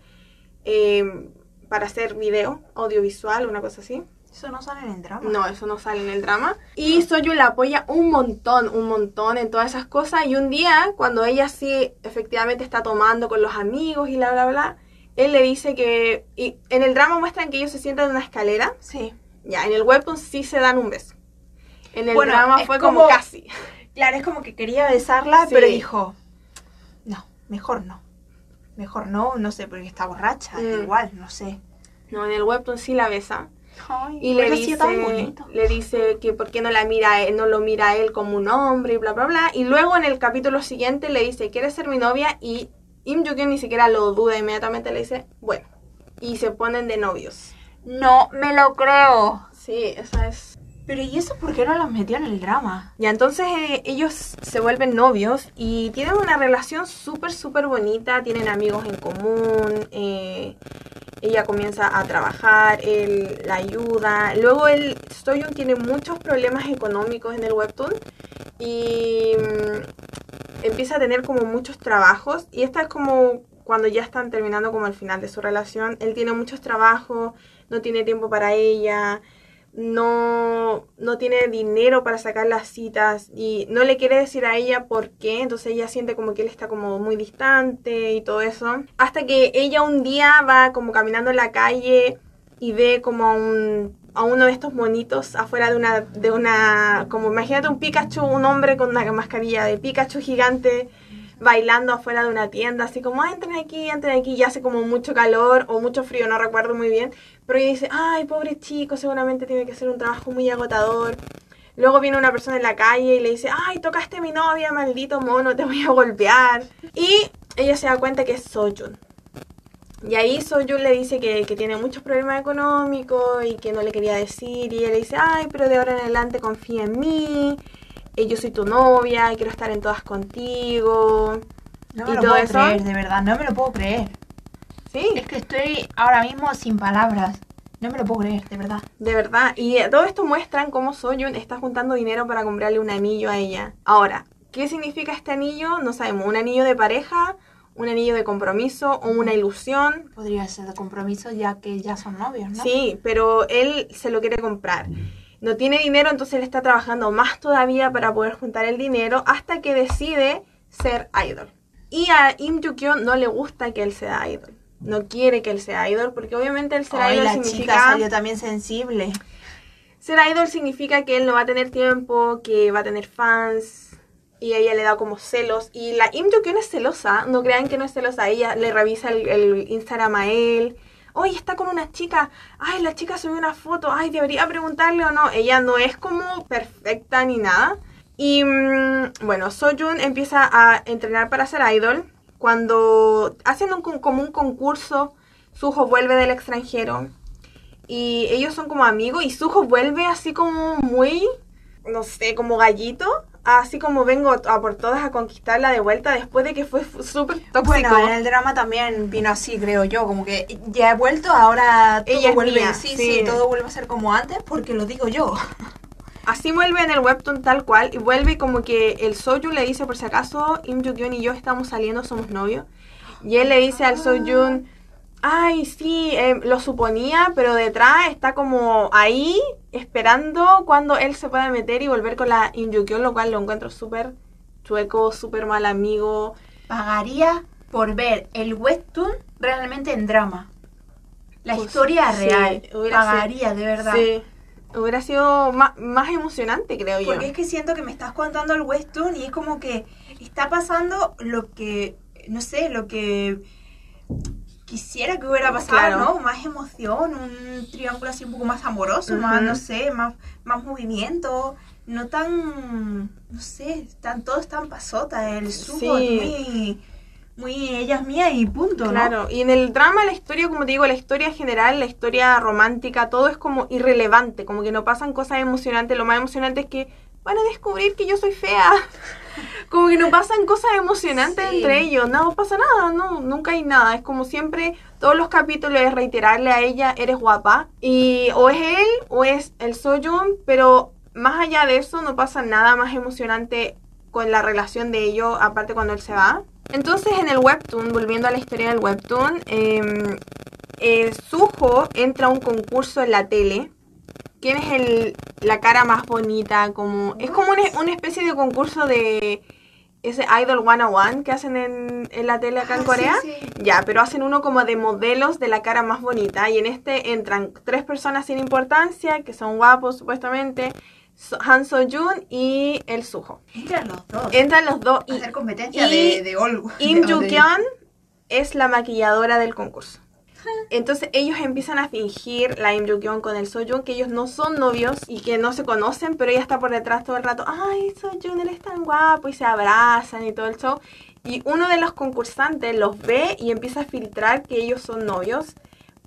eh, para hacer video, audiovisual, una cosa así. Eso no sale en el drama. No, eso no sale en el drama. Y Soyun la apoya un montón, un montón en todas esas cosas. Y un día, cuando ella sí efectivamente está tomando con los amigos y bla, bla, bla, él le dice que... Y en el drama muestran que ellos se sientan en una escalera. Sí. Ya, en el webtoon sí se dan un beso. En el Bueno, drama fue como, como- casi. Claro, es como que quería besarla, Sí. pero dijo, no, mejor no. Mejor no, no sé, porque está borracha, Mm. igual, no sé. No, en el webtoon sí la besa. Ay, Y le dice, bonito. le dice que por qué no la mira, él- no lo mira a él como un hombre y bla bla bla. Y luego en el capítulo siguiente le dice, ¿quieres ser mi novia? Y Im Joo-kyun ni siquiera lo duda, inmediatamente le dice, bueno. Y se ponen de novios. No me lo creo. Sí, esa es. Pero ¿y eso por qué no los metió en el drama? Y entonces eh, ellos se vuelven novios y tienen una relación súper, súper bonita, tienen amigos en común, eh, ella comienza a trabajar, él la ayuda. Luego el Soyun tiene muchos problemas económicos en el webtoon y mm, empieza a tener como muchos trabajos y esta es como cuando ya están terminando como el final de su relación. Él tiene muchos trabajos, no tiene tiempo para ella no, no tiene dinero para sacar las citas y no le quiere decir a ella por qué, entonces ella siente como que él está como muy distante y todo eso. Hasta que ella un día va como caminando en la calle y ve como a a uno de estos monitos afuera de una de una como imagínate un Pikachu, un hombre con una mascarilla de Pikachu gigante bailando afuera de una tienda, así como, "Ah, entren aquí, entren aquí, y hace como mucho calor o mucho frío, no recuerdo muy bien, pero ella dice, ay, pobre chico, seguramente tiene que ser un trabajo muy agotador. Luego viene una persona en la calle y le dice, ay, tocaste a mi novia, maldito mono, te voy a golpear. Y ella se da cuenta que es Soyun. Y ahí Soyun le dice que, que tiene muchos problemas económicos y que no le quería decir. Y ella le dice, ay, pero de ahora en adelante confía en mí. Eh, yo soy tu novia, quiero estar en todas contigo. No ¿Y me lo todo puedo eso? creer, de verdad, no me lo puedo creer. Sí, Es que estoy ahora mismo sin palabras. No me lo puedo creer, de verdad. De verdad. Y eh, todo esto muestran cómo Soyun está juntando dinero para comprarle un anillo a ella. Ahora, ¿qué significa este anillo? No sabemos. ¿Un anillo de pareja? ¿Un anillo de compromiso? ¿O una ilusión? Podría ser de compromiso ya que ya son novios, ¿no? Sí, pero él se lo quiere comprar. No tiene dinero, entonces él está trabajando más todavía para poder juntar el dinero hasta que decide ser idol. Y a Im Jukyo no le gusta que él sea idol. No quiere que él sea idol porque obviamente el ser Ay, idol la significa... chica salió también sensible. Ser idol significa que él no va a tener tiempo, que va a tener fans y a ella le da como celos. Y la Im Jong es celosa, no crean que no es celosa, ella le revisa el, el Instagram a él. Oye, está con una chica. Ay, la chica subió una foto. Ay, debería preguntarle o no. Ella no es como perfecta ni nada. Y mm, bueno, Soyun empieza a entrenar para ser idol. Cuando hacen un, como un concurso, Suho vuelve del extranjero y ellos son como amigos y Suho vuelve así como muy, no sé, como gallito, así como vengo a por todas a conquistarla de vuelta después de que fue súper tóxico. Bueno, en el drama también vino así, creo yo, como que ya he vuelto, ahora todo Ella vuelve, mía, sí, sí. sí, todo vuelve a ser como antes porque lo digo yo. Así vuelve en el webtoon tal cual y vuelve como que el Soyun le dice por si acaso Im Jong-un y yo estamos saliendo, somos novios. Y él le dice al Soyun, ay, sí, eh, lo suponía, pero detrás está como ahí esperando cuando él se pueda meter y volver con la Jong-un, lo cual lo encuentro súper chueco, súper mal amigo. Pagaría por ver el webtoon realmente en drama. La Pues, historia sí, real. hubiera sido- Pagaría, de verdad. Sí, hubiera sido más, más emocionante, creo yo. Porque es que siento que me estás contando el webtoon y es como que está pasando lo que, no sé, lo que quisiera que hubiera pasado, Claro. ¿no? Más emoción, un triángulo así un poco más amoroso, más, no sé, más, más movimiento, no tan, no sé, tan, todo es tan pasota, el subo Sí. muy, muy ella es mía y punto, ¿no? Claro, y en el drama la historia, como te digo, la historia general, la historia romántica, todo es como irrelevante, como que no pasan cosas emocionantes, lo más emocionante es que van a descubrir que yo soy fea. Como que no pasan cosas emocionantes Sí. entre ellos, no pasa nada, no, nunca hay nada, es como siempre, todos los capítulos es reiterarle a ella, eres guapa, y o es él o es el Soyun, pero más allá de eso no pasa nada más emocionante con la relación de ellos, aparte cuando él se va. Entonces en el webtoon, volviendo a la historia del webtoon, eh, eh, Suho entra a un concurso en la tele. ¿Quién es el, la cara más bonita? Como, es como una, una especie de concurso de ese Idol 101 que hacen en, en la tele acá en Ah, Corea. sí, sí. Ya, pero hacen uno como de modelos de la cara más bonita. Y en este entran tres personas sin importancia, que son guapos supuestamente. So- Han So-jun y el Suho. Entran los dos. Entran los dos y hacer competencia y de, de Im de- Joo-kyun es la maquilladora del concurso. Entonces ellos empiezan a fingir la Im con el Soyun que ellos no son novios y que no se conocen, pero ella está por detrás todo el rato. Ay, Soyun, él es tan guapo y se abrazan y todo el show. Y uno de los concursantes los ve y empieza a filtrar que ellos son novios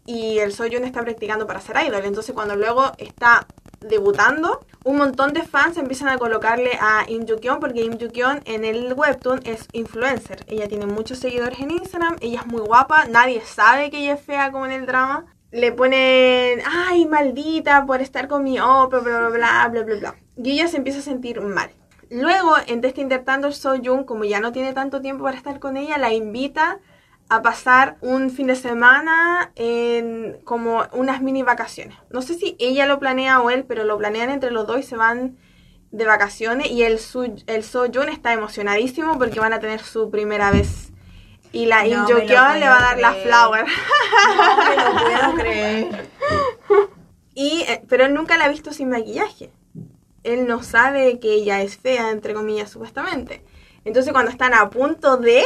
y el Soyun está practicando para ser idol. Entonces cuando luego está debutando, un montón de fans empiezan a colocarle a Im Joo-kyun porque Im en el webtoon es influencer. Ella tiene muchos seguidores en Instagram, ella es muy guapa, nadie sabe que ella es fea como en el drama. Le ponen, ay, maldita por estar con mi opa, bla, bla, bla, bla, bla, bla. Y ella se empieza a sentir mal. Luego, en este intertanto, Soyun, como ya no tiene tanto tiempo para estar con ella, la invita a pasar un fin de semana en como unas mini vacaciones. No sé si ella lo planea o él, pero lo planean entre los dos y se van de vacaciones y el, Su- el está emocionadísimo porque van a tener su primera vez. Y la No le va a dar la flower. No me lo puedo creer. Y, eh, pero él nunca la ha visto sin maquillaje. Él no sabe que ella es fea, entre comillas, supuestamente. Entonces cuando están a punto de,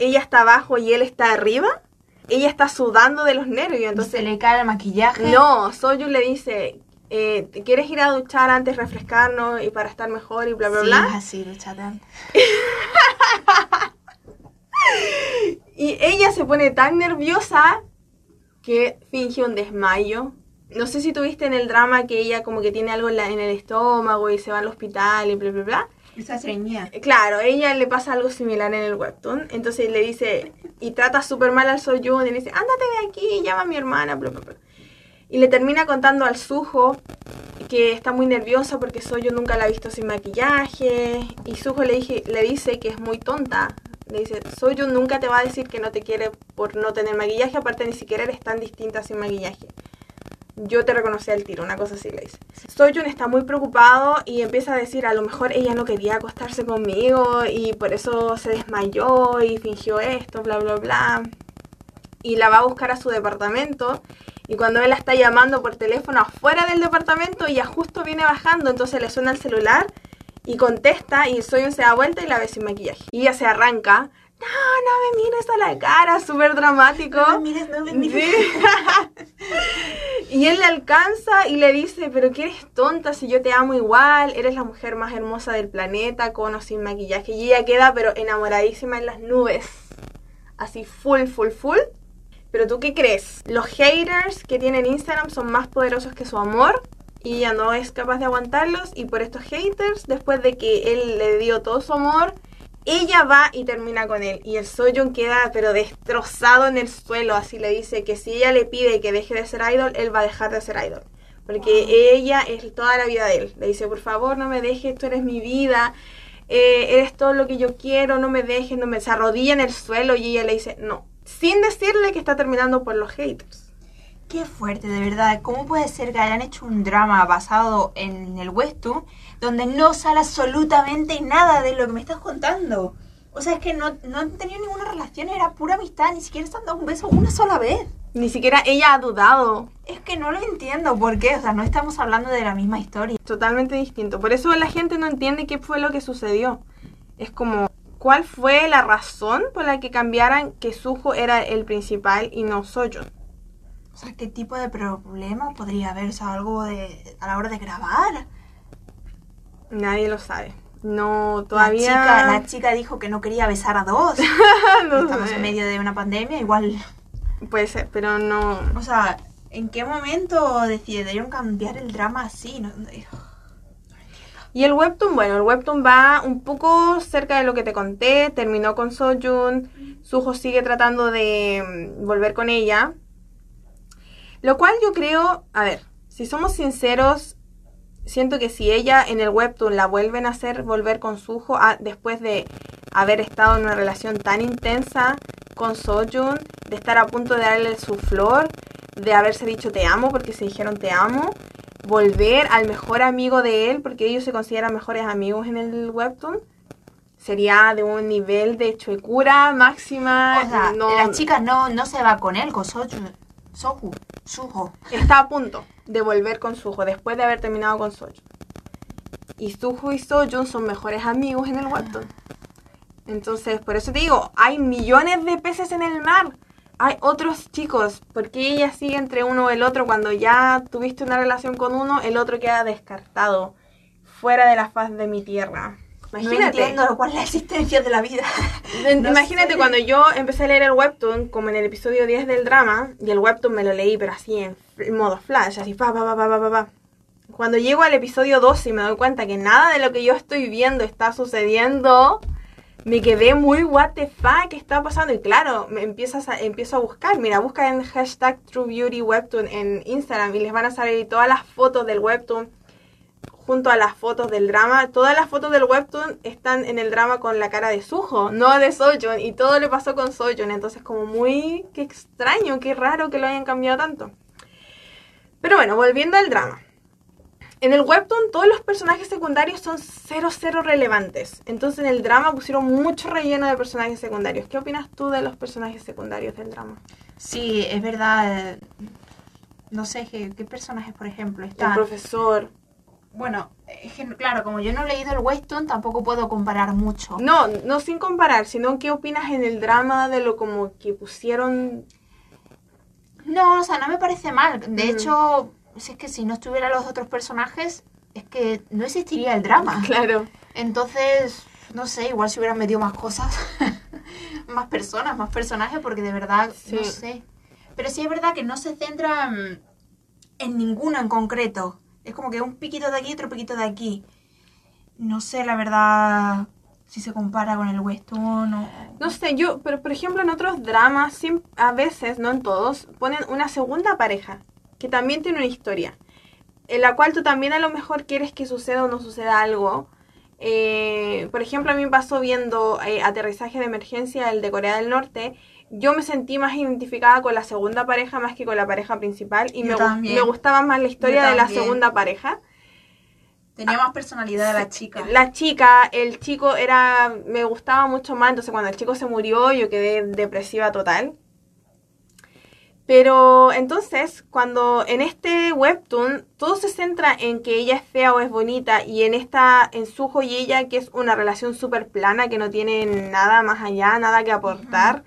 ella está abajo y él está arriba, ella está sudando de los nervios. Entonces Entonces, le cae el maquillaje. no, Soyun le dice, eh, ¿te ¿quieres ir a duchar antes, refrescarnos y para estar mejor y bla, bla, Sí, bla? así, duchate antes. Y ella se pone tan nerviosa que finge un desmayo. No sé si tuviste en el drama que ella como que tiene algo en, la- en el estómago y se va al hospital y bla, bla, bla. Esa estreñía. Claro, ella le pasa algo similar en el webtoon. Entonces le dice, y trata súper mal al Soyun y le dice, ándate de aquí, llama a mi hermana, bla, bla, bla. Y le termina contando al Sujo que está muy nerviosa porque Soyo nunca la ha visto sin maquillaje. Y Sujo le, dije, le dice que es muy tonta. Le dice, Soyo nunca te va a decir que no te quiere por no tener maquillaje, aparte ni siquiera eres tan distinta sin maquillaje. Yo te reconocí al tiro, una cosa así le dice. Soyun está muy preocupado y empieza a decir, a lo mejor ella no quería acostarse conmigo y por eso se desmayó y fingió esto, bla, bla, bla. Y la va a buscar a su departamento y cuando él la está llamando por teléfono afuera del departamento, ella justo viene bajando, entonces le suena el celular y contesta y Soyun se da vuelta y la ve sin maquillaje. Y ella se arranca. No, no me mires a la cara, súper dramático. No me mires, no me mires. Sí. y él le alcanza y le dice, pero que eres tonta si yo te amo igual, eres la mujer más hermosa del planeta, con o sin maquillaje. Y ella queda pero enamoradísima en las nubes. Así full, full, full. Pero tú qué crees? Los haters que tienen Instagram son más poderosos que su amor y ella no es capaz de aguantarlos y por estos haters, después de que él le dio todo su amor, ella va y termina con él y el Soyun queda pero destrozado en el suelo, así le dice que si ella le pide que deje de ser idol, él va a dejar de ser idol. Porque ella es toda la vida de él. Le dice, por favor, no me dejes, tú eres mi vida, eh, eres todo lo que yo quiero, no me dejes, no me... Se arrodilla en el suelo y ella le dice, no, sin decirle que está terminando por los haters. Qué fuerte, de verdad. ¿Cómo puede ser que hayan hecho un drama basado en el western donde no sale absolutamente nada de lo que me estás contando? O sea, es que no, no han tenido ninguna relación, era pura amistad, ni siquiera se han dado un beso una sola vez. Ni siquiera ella ha dudado. Es que no lo entiendo, ¿por qué? O sea, no estamos hablando de la misma historia. Totalmente distinto. Por eso la gente no entiende qué fue lo que sucedió. Es como, ¿cuál fue la razón por la que cambiaran que Suho era el principal y no Soyeon? Sea, ¿qué tipo de problema podría haber? O sea, algo de, a la hora de grabar. Nadie lo sabe. No, todavía... La chica, la chica dijo que no quería besar a dos. No Estamos sé. en medio de una pandemia, igual. Puede ser, pero no... O sea, ¿en qué momento decidieron cambiar el drama así? No, no- Y el webtoon, bueno, el webtoon va un poco cerca de lo que te conté, terminó con Soyun, Suho sigue tratando de mm, volver con ella. Lo cual yo creo, a ver, si somos sinceros, siento que si ella en el webtoon la vuelven a hacer volver con Suho ah, después de haber estado en una relación tan intensa con Soyun, de estar a punto de darle su flor, de haberse dicho te amo porque se dijeron te amo, volver al mejor amigo de él, porque ellos se consideran mejores amigos en el webtoon, sería de un nivel de chuecura máxima. O sea, no, la chica no, no se va con él, con Soju. Soju. Suho. está a punto de volver con Suho después de haber terminado con Soyun. Y Suho y Soyun son mejores amigos en el webtoon. Entonces, por eso te digo, hay millones de peces en el mar. Hay otros chicos, porque ella sigue entre uno o el otro. Cuando ya tuviste una relación con uno, el otro queda descartado, fuera de la faz de mi tierra. No Imagínate. entiendo cuál es la existencia de la vida. No Imagínate sé. cuando yo empecé a leer el webtoon, como en el episodio 10 del drama, y el webtoon me lo leí, pero así en, modo flash, así pa pa pa pa pa pa, pa. Cuando llego al episodio 12 y me doy cuenta que nada de lo que yo estoy viendo está sucediendo, me quedé muy what the fuck, ¿qué está pasando? Y claro, me empiezas a, empiezo a buscar, mira, busca en hashtag True Beauty Webtoon en Instagram y les van a salir todas las fotos del webtoon junto a las fotos del drama. Todas las fotos del webtoon están en el drama con la cara de Suho, no de Soyeon. Y todo le pasó con Soyeon. Entonces como muy... Qué extraño, qué raro que lo hayan cambiado tanto. Pero bueno, volviendo al drama. En el webtoon todos los personajes secundarios son cero cero relevantes. Entonces en el drama pusieron mucho relleno de personajes secundarios. ¿Qué opinas tú de los personajes secundarios del drama? Sí, es verdad. No sé qué, qué personajes, por ejemplo, El están. profesor. Bueno, que, claro, como yo no he leído el Weston, tampoco puedo comparar mucho. No, no sin comparar, sino qué opinas en el drama de lo como que pusieron No, o sea, no me parece mal. De Mm. hecho, si es que si no estuvieran los otros personajes, es que no existiría el drama. Claro. Entonces, no sé, igual si hubieran metido más cosas, más personas, más personajes, porque de verdad, no sé. Pero sí es verdad que no se centran en ninguno en concreto. Es como que un piquito de aquí, otro piquito de aquí. No sé, la verdad, si se compara con el Weston o... No sé, yo, pero por ejemplo en otros dramas, a veces, no en todos, ponen una segunda pareja. que también tiene una historia, en la cual tú también a lo mejor quieres que suceda o no suceda algo. Eh, por ejemplo, a mí me pasó viendo eh, Aterrizaje de Emergencia, el de Corea del Norte, yo me sentí más identificada con la segunda pareja más que con la pareja principal y me, gustaba más la historia de la segunda pareja. Tenía más personalidad la chica. La chica, el chico era, me gustaba mucho más, entonces cuando el chico se murió yo quedé depresiva total. Pero entonces, cuando en este webtoon todo se centra en que ella es fea o es bonita y en esta, en Suho y ella, que es una relación súper plana, que no tiene nada más allá, nada que aportar,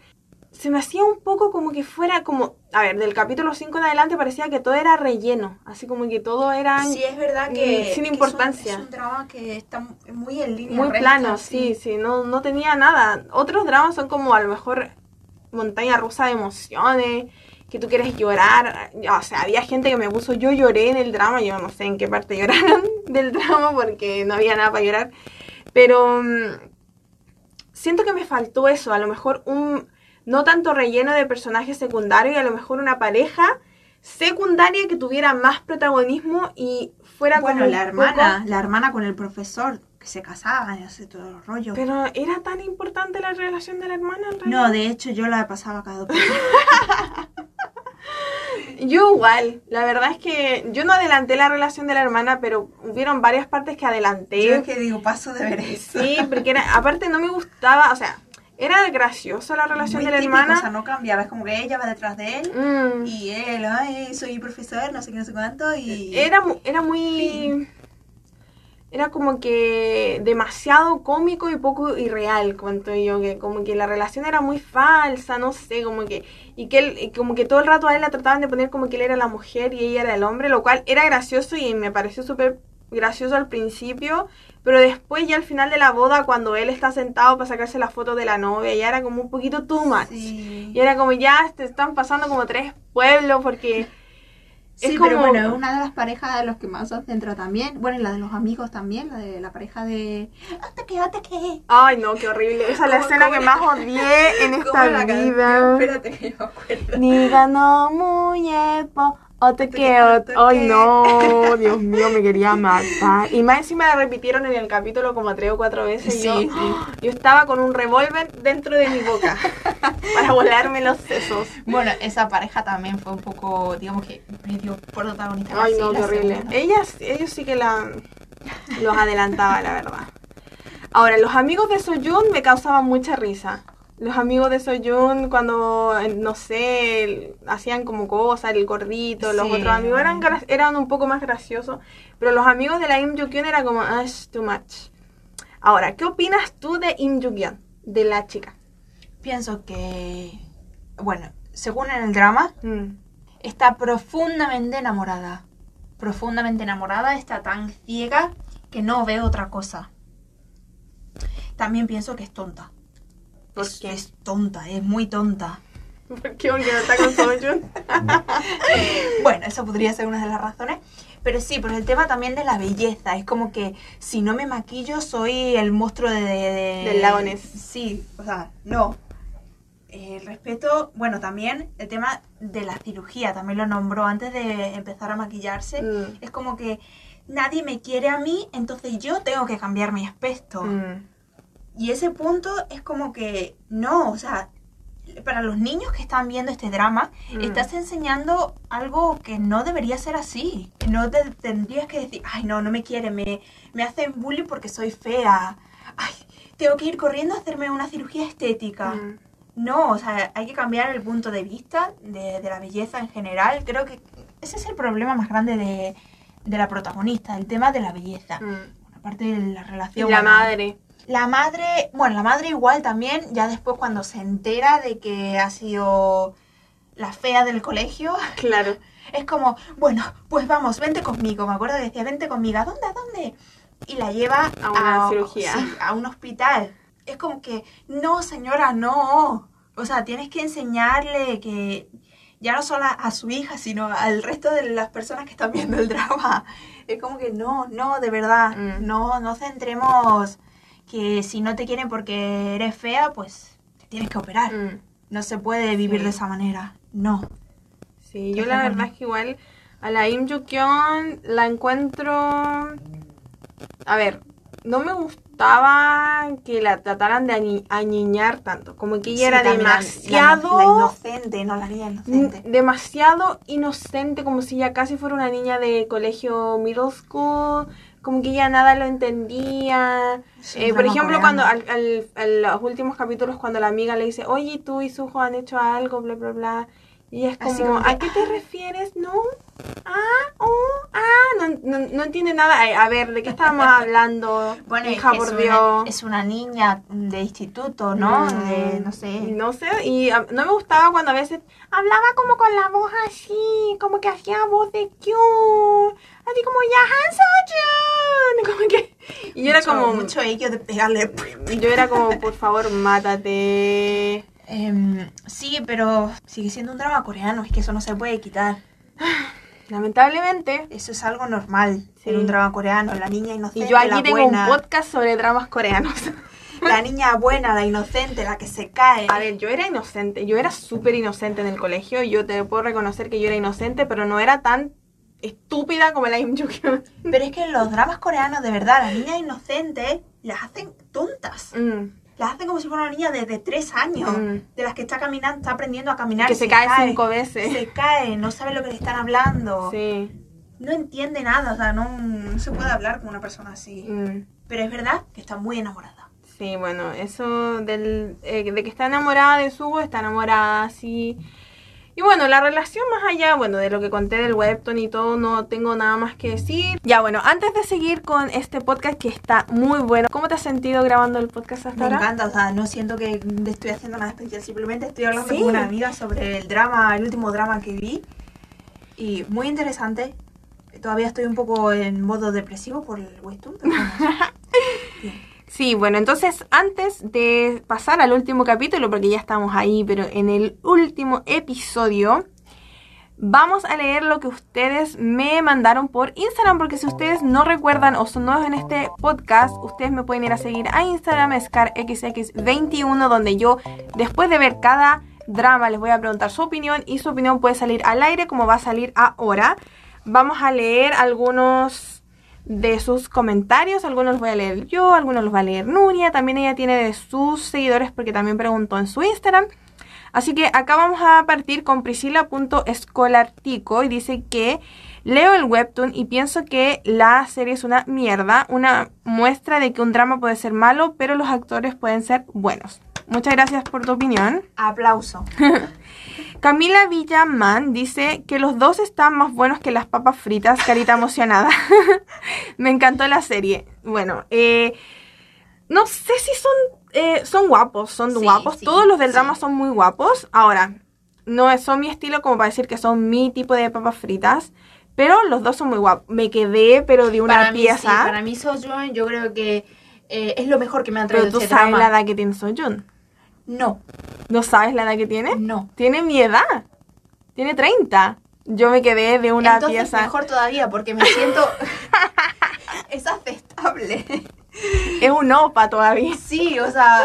se me hacía un poco como que fuera como, a ver, del capítulo 5 en adelante parecía que todo era relleno, así como que todo era Sí, es verdad mm, que. sin que es un- importancia. Es un, drama que está muy en línea. muy recta, plano, sí, sí, no, no tenía nada. Otros dramas son como a lo mejor montaña rusa de emociones, que tú quieres llorar. O sea, había gente que me puso, yo lloré en el drama, yo no sé en qué parte lloraron del drama porque no había nada para llorar. Pero mm, siento que me faltó eso, a lo mejor un no tanto relleno de personajes secundarios y a lo mejor una pareja secundaria que tuviera más protagonismo y fuera Bueno, como la hermana, poco- la hermana con el profesor, que se casaba y hace todo el rollo. Pero era tan importante la relación de la hermana en realidad. No, de hecho yo la pasaba cada dos. Yo igual, la verdad es que yo no adelanté la relación de la hermana, pero hubieron varias partes que adelanté. Yo es que digo, paso de ver eso. Sí, porque era, aparte no me gustaba, o sea, era graciosa la relación Muy de la típico, hermana. O sea, no cambiaba, es como que ella va detrás de él Mm, y él, ay, soy profesor, no sé qué, no sé cuánto, y... era, era muy... Era como que demasiado cómico y poco irreal, cuento yo, que como que la relación era muy falsa, no sé, como que... Y que él, como que todo el rato a él la trataban de poner como que él era la mujer y ella era el hombre, lo cual era gracioso y me pareció súper gracioso al principio, pero después ya al final de la boda, cuando él está sentado para sacarse la foto de la novia, ya era como un poquito too much. Sí. Y era como ya te están pasando como tres pueblos porque... Sí, es pero como- bueno, una de las parejas de los que más se centra también. Bueno, y la de los amigos también, la de la pareja de... ¡Hasta que, hasta que! Ay, no, qué horrible. Esa es la ¿Cómo- escena cómo que más odié en ¿Cómo esta vida. Espérate que yo me acuerdo. Diga no muy yepo, o te Te quiero. quiero, Ay, no, Dios mío, me quería matar. Y más encima la repitieron en el capítulo como tres o cuatro veces. y Sí, yo, sí. yo estaba con un revólver dentro de mi boca para volarme los sesos. Bueno, esa pareja también fue un poco, digamos que medio protagonista. Ay, no, qué horrible. segunda. Ellas, ellos sí que la los adelantaba, la verdad. Ahora, los amigos de Soyun me causaban mucha risa. Los amigos de Soyun cuando, eh, no sé, hacían como cosas, el gordito, los otros amigos eran, eran un poco más graciosos. Pero los amigos de la Im Joo-kyun era como, ah, too much. Ahora, ¿qué opinas tú de Im Joo-kyun? De la chica. Pienso que, bueno, según en el drama, Mm. está profundamente enamorada. Profundamente enamorada, está tan ciega que no ve otra cosa. También pienso que es tonta. ¿Por es, es tonta, es muy tonta. ¿Por qué? Porque no está con Soyun. Bueno, eso podría ser una de las razones. Pero sí, pero el tema también de la belleza. Es como que si no me maquillo soy el monstruo de... de- Del lago Ness. Sí, o sea, no. Eh, El respeto, bueno, también el tema de la cirugía, también lo nombró antes de empezar a maquillarse. Mm. Es como que nadie me quiere a mí, entonces yo tengo que cambiar mi aspecto. Mm. Y ese punto es como que no, o sea, para los niños que están viendo este drama, Mm. estás enseñando algo que no debería ser así. Que no te tendrías que decir, ay, no, no me quiere, me, me hacen bullying porque soy fea. Ay, tengo que ir corriendo a hacerme una cirugía estética. Mm. No, o sea, hay que cambiar el punto de vista de, de la belleza en general. Creo que ese es el problema más grande de, de la protagonista, el tema de la belleza. Mm. Aparte de la Y relación. la bueno, madre. La madre, bueno, la madre igual también, ya después cuando se entera de que ha sido la fea del colegio, Claro. es como, bueno, pues vamos, vente conmigo. Me acuerdo que decía, vente conmigo. ¿A dónde? ¿A dónde? Y la lleva A una cirugía. sí, a un hospital. Es como que, no, señora, no. O sea, tienes que enseñarle que ya no solo a, a su hija, sino al resto de las personas que están viendo el drama. Es como que no, no, de verdad, Mm. no, no centremos que si no te quieren porque eres fea, pues te tienes que operar. Mm. No se puede vivir Sí. de esa manera. No. Sí, yo la verdad es que igual A la Im Joo Kyun la encuentro. A ver, no me gustaba que la trataran de añiñar tanto. Como que ella Sí, era demasiado. La, la inocente, no la niña inocente. demasiado inocente, como si ella casi fuera una niña de colegio middle school. Como que ella nada lo entendía. Eh, por ejemplo, coreano. cuando al, los últimos capítulos, cuando la amiga le dice, oye, tú y Suho han hecho algo, bla, bla, bla. Y es como, ¿a qué te refieres? No. Ah, oh, ah, no, no, no entiende nada. Ay, A ver, ¿de qué estábamos hablando? Bueno, es hija, que por es Dios. Una, es una niña de instituto, ¿no? Mm, De, no sé. No sé, y ah, no me gustaba cuando a veces hablaba como con la voz así, como que hacía voz de Q, así como ya Han como que... Y yo era como... Mucho ello de pegarle. Yo era como, por favor, mátate. Em, sí, pero sigue siendo un drama coreano, es que eso no se puede quitar. Lamentablemente. Eso es algo normal Sí. en un drama coreano, la niña inocente, Y yo aquí la tengo buena, un podcast sobre dramas coreanos. la niña buena, la inocente, la que se cae. A ver, yo era inocente, yo era súper inocente en el colegio, yo te puedo reconocer que yo era inocente, pero no era tan estúpida como la Im. Pero es que en los dramas coreanos, de verdad, las niñas inocentes las hacen tontas. Mm, Las hacen como si fuera una niña de, de tres años, Mm. de las que está caminando, está aprendiendo a caminar. que se, cae, cinco veces. Se cae, no sabe lo que le están hablando. Sí. No entiende nada, o sea, no, no se puede hablar con una persona así. mm, Pero es verdad que está muy enamorada. sí, bueno, eso del, eh, de que está enamorada de Sugo, está enamorada así. Y bueno, la relación más allá, bueno, de lo que conté del webtoon y todo, no tengo nada más que decir. Ya, bueno, antes de seguir con este podcast que está muy bueno, ¿cómo te has sentido grabando el podcast hasta Me ahora? encanta, o sea, no siento que estoy haciendo nada especial, simplemente estoy hablando Sí. con una amiga sobre el drama, el último drama que vi. Y muy interesante. Todavía estoy un poco en modo depresivo por el webtoon, pero bueno. Bien. Sí, bueno, entonces antes de pasar al último capítulo, porque ya estamos ahí, pero en el último episodio, vamos a leer lo que ustedes me mandaron por Instagram, porque si ustedes no recuerdan o son nuevos en este podcast, ustedes me pueden ir a seguir a Instagram, ScarXX21, donde yo, después de ver cada drama, les voy a preguntar su opinión y su opinión puede salir al aire como va a salir ahora. Vamos a leer algunos de sus comentarios. Algunos los voy a leer yo, algunos los va a leer Nuria. También ella tiene de sus seguidores porque también preguntó en su Instagram. Así que acá vamos a partir con Priscila.escolartico y dice que leo el webtoon y pienso que la serie es una mierda, una muestra de que un drama puede ser malo, pero los actores pueden ser buenos. Muchas gracias por tu opinión. Aplauso. Camila Villaman dice que los dos están más buenos que las papas fritas, carita emocionada. Me encantó la serie. Bueno, eh, no sé si son, eh, son guapos, son Sí, guapos. sí, Todos los del sí. drama son muy guapos. Ahora, no es- son mi estilo como para decir que son mi tipo de papas fritas, pero los dos son muy guapos. Me quedé, pero de una para mí, pieza. para mí Sojourn yo creo que eh, es lo mejor que me han traído pero tú sabes drama. la edad que tiene Soyun. No, ¿No sabes la edad que tiene? no. Tiene mi edad. Tiene 30. Yo me quedé de una Entonces pieza. mejor todavía porque me siento... es aceptable. Es un opa todavía. Sí, o sea,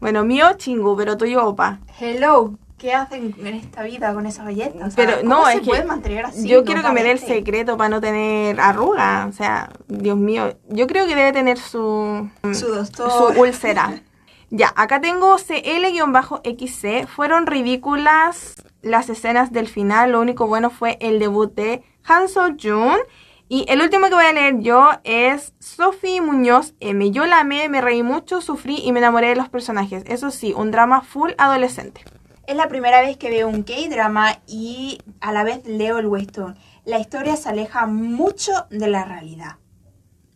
Bueno, mío chingu, pero tuyo opa. hello. ¿Qué hacen en esta vida con esa belleza? O sea, Pero ¿cómo no, se es que mantener así? yo quiero que me dé el secreto para no tener arruga. O sea, Dios mío. Yo creo que debe tener su, Su doctor. su úlcera. Ya, acá tengo CL-XC. Fueron ridículas las escenas del final. Lo único bueno fue el debut de Han Jun. Y el último que voy a leer yo es Sophie Muñoz M. Yo la amé, me reí mucho, sufrí y me enamoré de los personajes. Eso sí, un drama full adolescente. Es la primera vez que veo un K-drama y a la vez leo el western. La historia se aleja mucho de la realidad.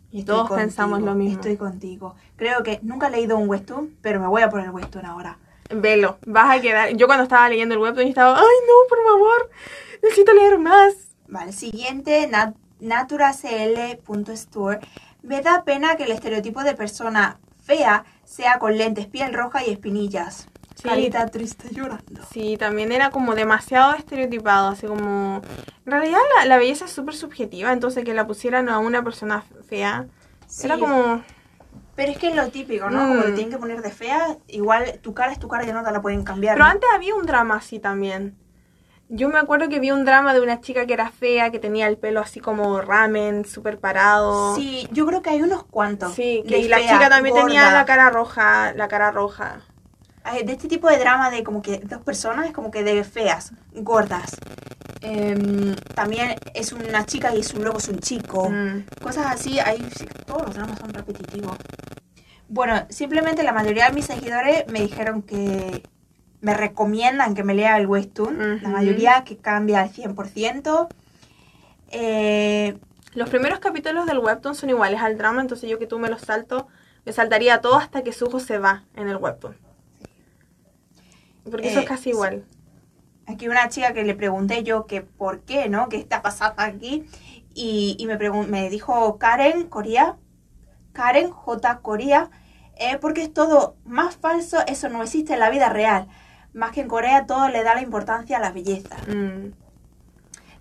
Estoy Todos pensamos lo mismo. Estoy contigo. Creo que nunca he leído un western, pero me voy a poner el western ahora. Velo, vas a quedar. Yo cuando estaba leyendo el webtoon estaba, ay no, por favor, necesito leer más. Vale, siguiente, nat naturacl.store. Me da pena que el estereotipo de persona fea sea con lentes, piel roja y espinillas. Sí. Carita triste llorando. Sí, también era como demasiado estereotipado, así como... En realidad la, la belleza es súper subjetiva, entonces que la pusieran a una persona fea era Sí. como... Pero es que es lo típico, ¿no? Mm. Como te tienen que poner de fea, igual tu cara es tu cara y no te la pueden cambiar. Pero ¿no? antes había un drama así también. Yo me acuerdo que vi un drama de una chica que era fea, que tenía el pelo así como ramen, súper parado. Sí, yo creo que hay unos cuantos. Sí, que y la fea, chica también tenía gorda. la cara roja, la cara roja. De este tipo de drama de como que dos personas, como que de feas, gordas. Em, también es una chica y es un, luego es un chico. Mm. Cosas así, ahí todos los dramas son repetitivos. Bueno, simplemente la mayoría de mis seguidores me dijeron que me recomiendan que me lea el webtoon. La mayoría que cambia al 100%. Eh, Los primeros capítulos del webtoon son iguales al drama, entonces yo que tú me los salto, me saltaría todo hasta que Suho se va en el webtoon. Porque eso Eh, es casi sí. igual. Aquí una chica que le pregunté yo que por qué, ¿no? ¿Qué está pasando aquí? Y, y me, me dijo Karen Corea, Karen J. Corea, eh, porque es todo más falso, eso no existe en la vida real. Más que en Corea todo le da la importancia a la belleza. Mm,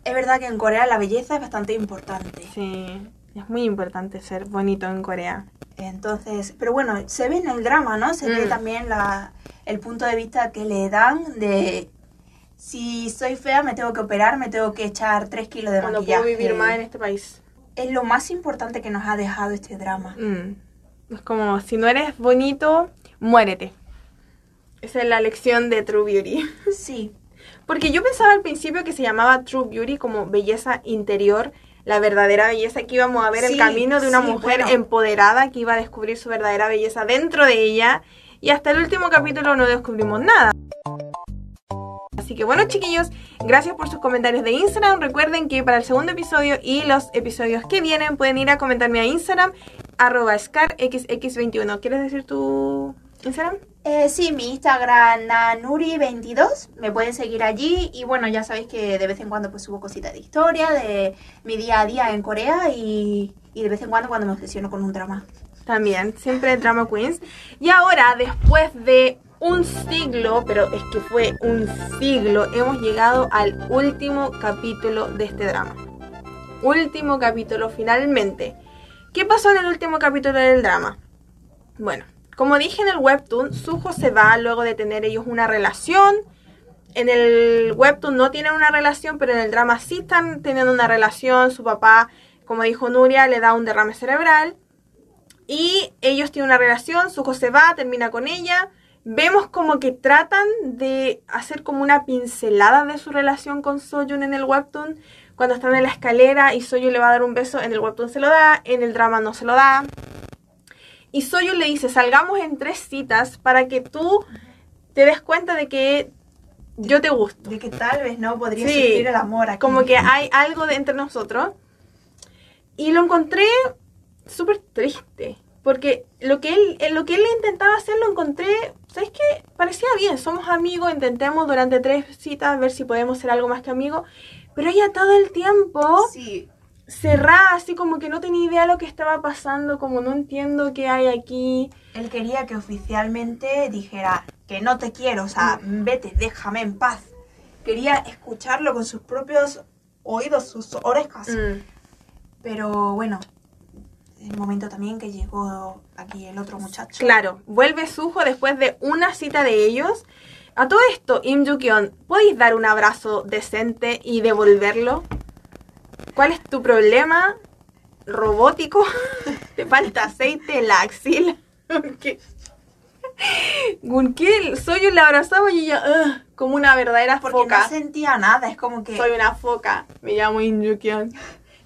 Es verdad que en Corea la belleza es bastante importante. sí, es muy importante ser bonito en Corea. Entonces, pero bueno, se ve en el drama, ¿no? Se ve Mm. también la, el punto de vista que le dan de si soy fea me tengo que operar, me tengo que echar 3 kilos de Cuando maquillaje. puedo vivir más en este país. Es lo más importante que nos ha dejado este drama. Mm. Es como, si no eres bonito, muérete. Esa es la lección de True Beauty. Sí, Porque yo pensaba al principio que se llamaba True Beauty como belleza interior, la verdadera belleza, que íbamos a ver el camino de una sí, mujer bueno. empoderada que iba a descubrir su verdadera belleza dentro de ella. Y hasta el último capítulo no descubrimos nada. Así que bueno chicillos, gracias por sus comentarios de Instagram. Recuerden que para el segundo episodio y los episodios que vienen pueden ir a comentarme a Instagram, arroba scarxx21. ¿Quieres decir tu Instagram? Eh, sí, mi Instagram nanuri22, me pueden seguir allí y bueno, ya sabéis que de vez en cuando pues subo cositas de historia, de mi día a día en Corea y, y de vez en cuando cuando me obsesiono con un drama. También, siempre Drama Queens. Y ahora, después de un siglo, pero es que fue un siglo, hemos llegado al último capítulo de este drama. Último capítulo, finalmente. ¿Qué pasó en el último capítulo del drama? Bueno, como dije en el webtoon, Suho se va luego de tener ellos una relación. En el webtoon no tienen una relación, pero en el drama sí están teniendo una relación. Su papá, como dijo Nuria, le da un derrame cerebral. Y ellos tienen una relación, Suho se va, termina con ella. Vemos como que tratan de hacer como una pincelada de su relación con Soyun en el webtoon. Cuando están en la escalera y Soyun le va a dar un beso, en el webtoon se lo da, en el drama no se lo da. Y Soyun le dice, salgamos en tres citas para que tú te des cuenta de que yo te gusto. De que tal vez no podría Sí, el amor aquí. Como que hay algo de entre nosotros. Y lo encontré súper triste. Porque lo que él, eh, lo que él intentaba hacer lo encontré, ¿sabes qué? Parecía bien, somos amigos, intentemos durante tres citas ver si podemos ser algo más que amigos. Pero ella todo el tiempo Sí, cerrada, así como que no tenía idea de lo que estaba pasando, como no entiendo qué hay aquí. él quería que oficialmente dijera que no te quiero, o sea, vete, déjame en paz. Quería escucharlo con sus propios oídos, sus orejas. Mm. Pero bueno, el momento también que llegó aquí el otro muchacho. Claro, vuelve Suho después de una cita de ellos. A todo esto, Im ¿podéis dar un abrazo decente y devolverlo? ¿Cuál es tu problema robótico? ¿Te falta aceite en la axila? Porque soy un abrazaba y ella, "Ugh", como una verdadera Porque foca. no sentía nada, es como que Soy una foca, me llamo Im.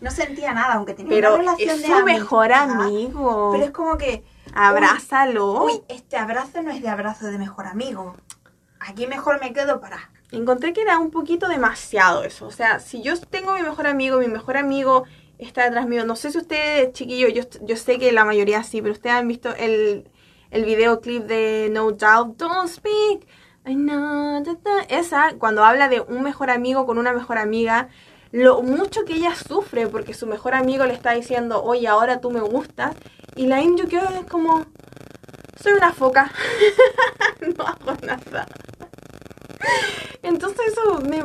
No sentía nada, aunque tenía Pero una relación es de su mejor amistad. amigo. Pero es como que, Abrázalo. uy, este abrazo no es de abrazo de mejor amigo. Aquí mejor me quedo para. Encontré que era un poquito demasiado eso. O sea, si yo tengo mi mejor amigo, mi mejor amigo está detrás mío. No sé si ustedes, chiquillos, yo, yo sé que la mayoría sí, pero ustedes han visto el, el videoclip de No Doubt, Don't Speak. I know. Esa, cuando habla de un mejor amigo con una mejor amiga, lo mucho que ella sufre porque su mejor amigo le está diciendo, oye, ahora tú me gustas. Y la Im Jukyeon es como, soy una foca. no hago nada. Entonces eso me,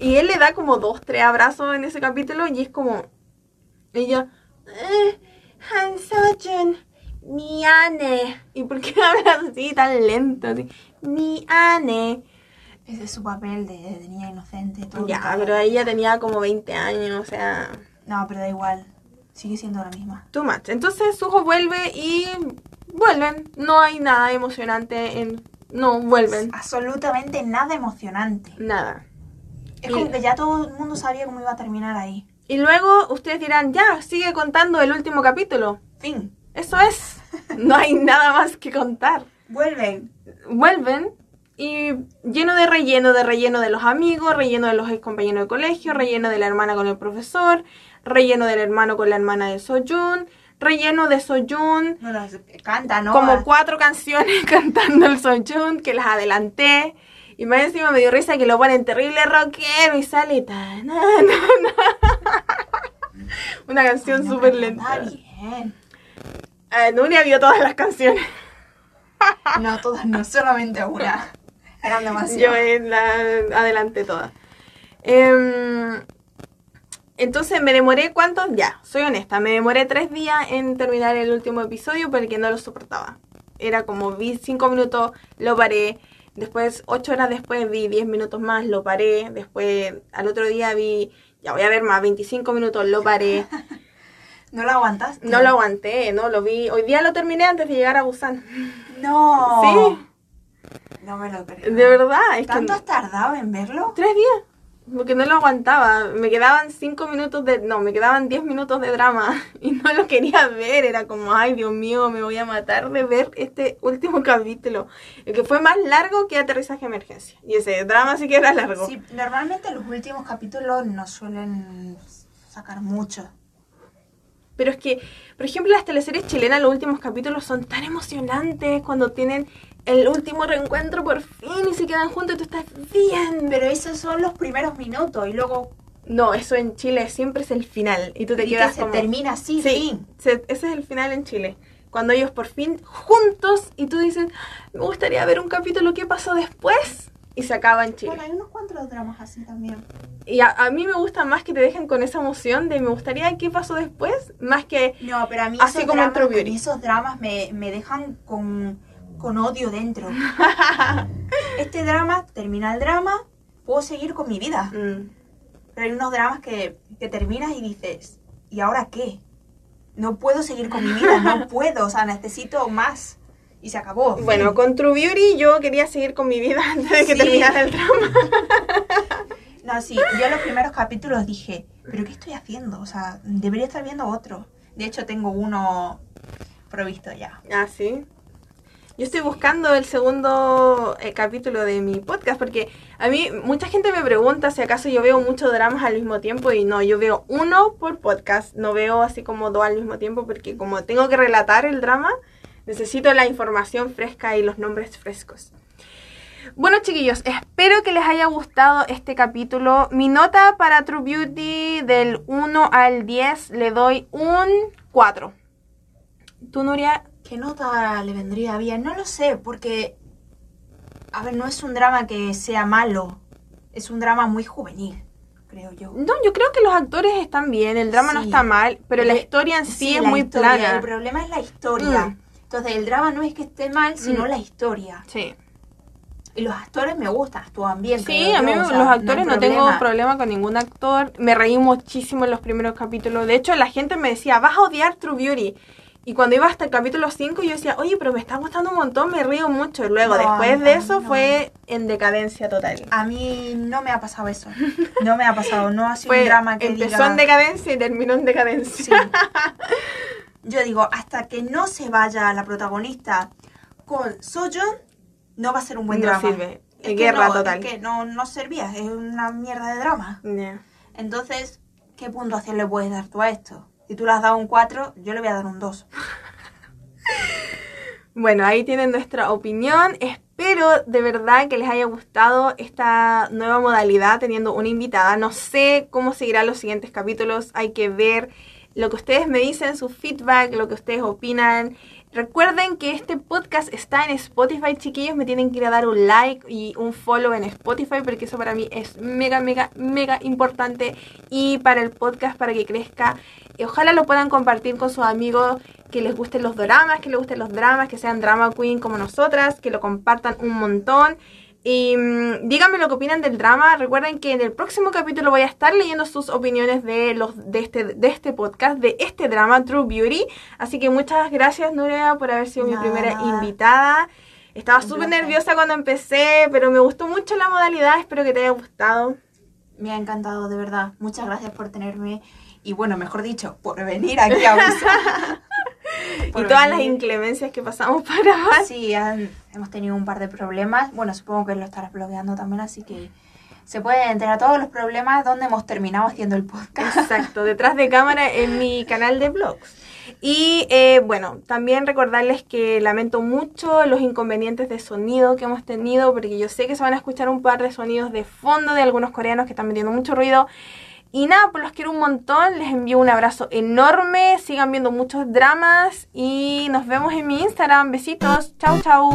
y él le da como dos, tres abrazos en ese capítulo y es como ella eh, Han Sojun Miane ¿Y por qué hablas así tan lento? Así, Miane Ese es su papel de, de niña inocente. Todo Ya, todo. pero ella tenía como 20 años, o sea, No, pero da igual. Sigue siendo la misma. too much. Entonces Suho vuelve y vuelven. No hay nada emocionante en... No, vuelven. Absolutamente nada emocionante. Nada. Es Y- como que ya todo el mundo sabía cómo iba a terminar ahí. Y luego ustedes dirán, ya, sigue contando el último capítulo. Fin. Eso es. No hay nada más que contar. Vuelven. Vuelven y lleno de relleno, de relleno de los amigos, relleno de los ex compañeros de colegio, relleno de la hermana con el profesor, relleno del hermano con la hermana de Soyun, relleno de Soyun, Bueno, canta, ¿no? como Ah, cuatro canciones cantando el Soyun que las adelanté. Y más encima me dio risa que lo ponen terrible rockero y sale ta, na, na, na. Una canción no, súper lenta. bien. Eh, Nuria vio todas las canciones. No, todas no, solamente una. Eran demasiado. Yo eh, la adelanté todas. Em, entonces me demoré, ¿cuánto? Ya, soy honesta, me demoré tres días en terminar el último episodio porque no lo soportaba. Era como vi cinco minutos, lo paré. Después, ocho horas después vi 10 minutos más, lo paré. Después, al otro día vi, ya voy a ver más, 25 minutos, lo paré. ¿No lo aguantaste? No lo aguanté, no lo vi. Hoy día lo terminé antes de llegar a Busan. No. Sí, No me lo creo. de verdad. Es que ¿Tanto has tardado en verlo? Tres días. Porque no lo aguantaba. Me quedaban cinco minutos de. No, me quedaban diez minutos de drama. Y no lo quería ver. Era como, ay, Dios mío, me voy a matar de ver este último capítulo. El que fue más largo que aterrizaje emergencia. Y ese drama sí que era largo. Sí, normalmente los últimos capítulos no suelen sacar mucho. Pero es que, por ejemplo, las teleseries chilenas, los últimos capítulos son tan emocionantes cuando tienen el último reencuentro por fin y se quedan juntos y tú estás bien. Pero esos son los primeros minutos y luego No, eso en Chile siempre es el final. Y tú te y que quedas se como. termina así, Sí, se- ese es el final en Chile. Cuando ellos por fin juntos y tú dices, me gustaría ver un capítulo que pasó después y se acaba en Chile. Bueno, hay unos cuantos dramas así también. Y a, a mí me gusta más que te dejen con esa emoción de me gustaría qué pasó después, más que No, pero a mí Así esos, como dramas, a mí esos dramas me, me dejan con, con odio dentro. este drama, termina el drama, puedo seguir con mi vida. Mm, Pero hay unos dramas que, que terminas y dices, ¿y ahora qué? No puedo seguir con mi vida, no puedo, o sea, necesito más. Y se acabó. Bueno, con True Beauty yo quería seguir con mi vida antes de que Sí. terminara el drama. No, sí, yo en los primeros capítulos dije, ¿pero qué estoy haciendo? O sea, debería estar viendo otro. De hecho, tengo uno provisto ya. Ah, sí. Yo estoy buscando el segundo eh, capítulo de mi podcast porque a mí mucha gente me pregunta si acaso yo veo muchos dramas al mismo tiempo y no, yo veo uno por podcast, no veo así como dos al mismo tiempo porque como tengo que relatar el drama, necesito la información fresca y los nombres frescos. Bueno chiquillos, espero que les haya gustado este capítulo. Mi nota para True Beauty del 1 al 10 le doy un 4. ¿Tú, Nuria? ¿Qué nota le vendría bien? No lo sé, porque, a ver, no es un drama que sea malo, es un drama muy juvenil, creo yo. No, yo creo que los actores están bien, el drama no está mal, pero la historia en sí, es muy historia, plana. El problema es la historia. Mm. Entonces, el drama no es que esté mal, sino Mm. la historia. Sí, Y los actores me gustan, actúan bien. sí a mí o sea, los no actores no, tengo problema con ningún actor. Me reí muchísimo en los primeros capítulos. De hecho, la gente me decía, vas a odiar True Beauty. Y cuando iba hasta el capítulo 5, yo decía, oye, pero me está gustando un montón, me río mucho. Y luego, No, después no, de eso, no. fue en decadencia total. A mí no me ha pasado eso. No me ha pasado, no ha sido Fue, un drama que empezó diga... en decadencia y terminó en decadencia. Sí. Yo digo, hasta que no se vaya la protagonista con Soyeon, no va a ser un buen No drama. sirve. Es que Guerra no, total. Es que no, no servía, es una mierda de drama. Entonces, ¿qué puntuación le puedes dar tú a esto? Si tú le has dado un 4, yo le voy a dar un 2. Bueno, ahí tienen nuestra opinión. Espero de verdad que les haya gustado esta nueva modalidad teniendo una invitada. No sé cómo seguirán los siguientes capítulos. Hay que ver lo que ustedes me dicen, su feedback, lo que ustedes opinan. Recuerden que este podcast está en Spotify, chiquillos. Me tienen que ir a dar un like y un follow en Spotify porque eso para mí es mega, mega, mega importante. Y para el podcast, para que crezca. Ojalá lo puedan compartir con sus amigos que les gusten los dramas, que les gusten los dramas, que sean drama queen como nosotras, que lo compartan un montón. Y mm, díganme lo que opinan del drama. Recuerden que en el próximo capítulo voy a estar leyendo sus opiniones de los de este, de este podcast, de este drama, True Beauty. Así que muchas gracias, Nuria, por haber sido mi Nada, primera nada. invitada. Estaba súper nerviosa cuando empecé, pero me gustó mucho la modalidad. Espero que te haya gustado. Me ha encantado, de verdad. Muchas gracias por tenerme. Y bueno, mejor dicho, por venir aquí a Usa. y todas las inclemencias que pasamos para. Sí, han- hemos tenido un par de problemas. Bueno, supongo que lo estarás bloqueando también, así que se pueden enterar todos los problemas donde hemos terminado haciendo el podcast. Exacto, detrás de cámara en mi canal de vlogs. Y eh, bueno, también recordarles que lamento mucho los inconvenientes de sonido que hemos tenido, porque yo sé que se van a escuchar un par de sonidos de fondo de algunos coreanos que están metiendo mucho ruido. Y nada, pues los quiero un montón, les envío un abrazo enorme, sigan viendo muchos dramas y nos vemos en mi Instagram. Besitos, chau chau.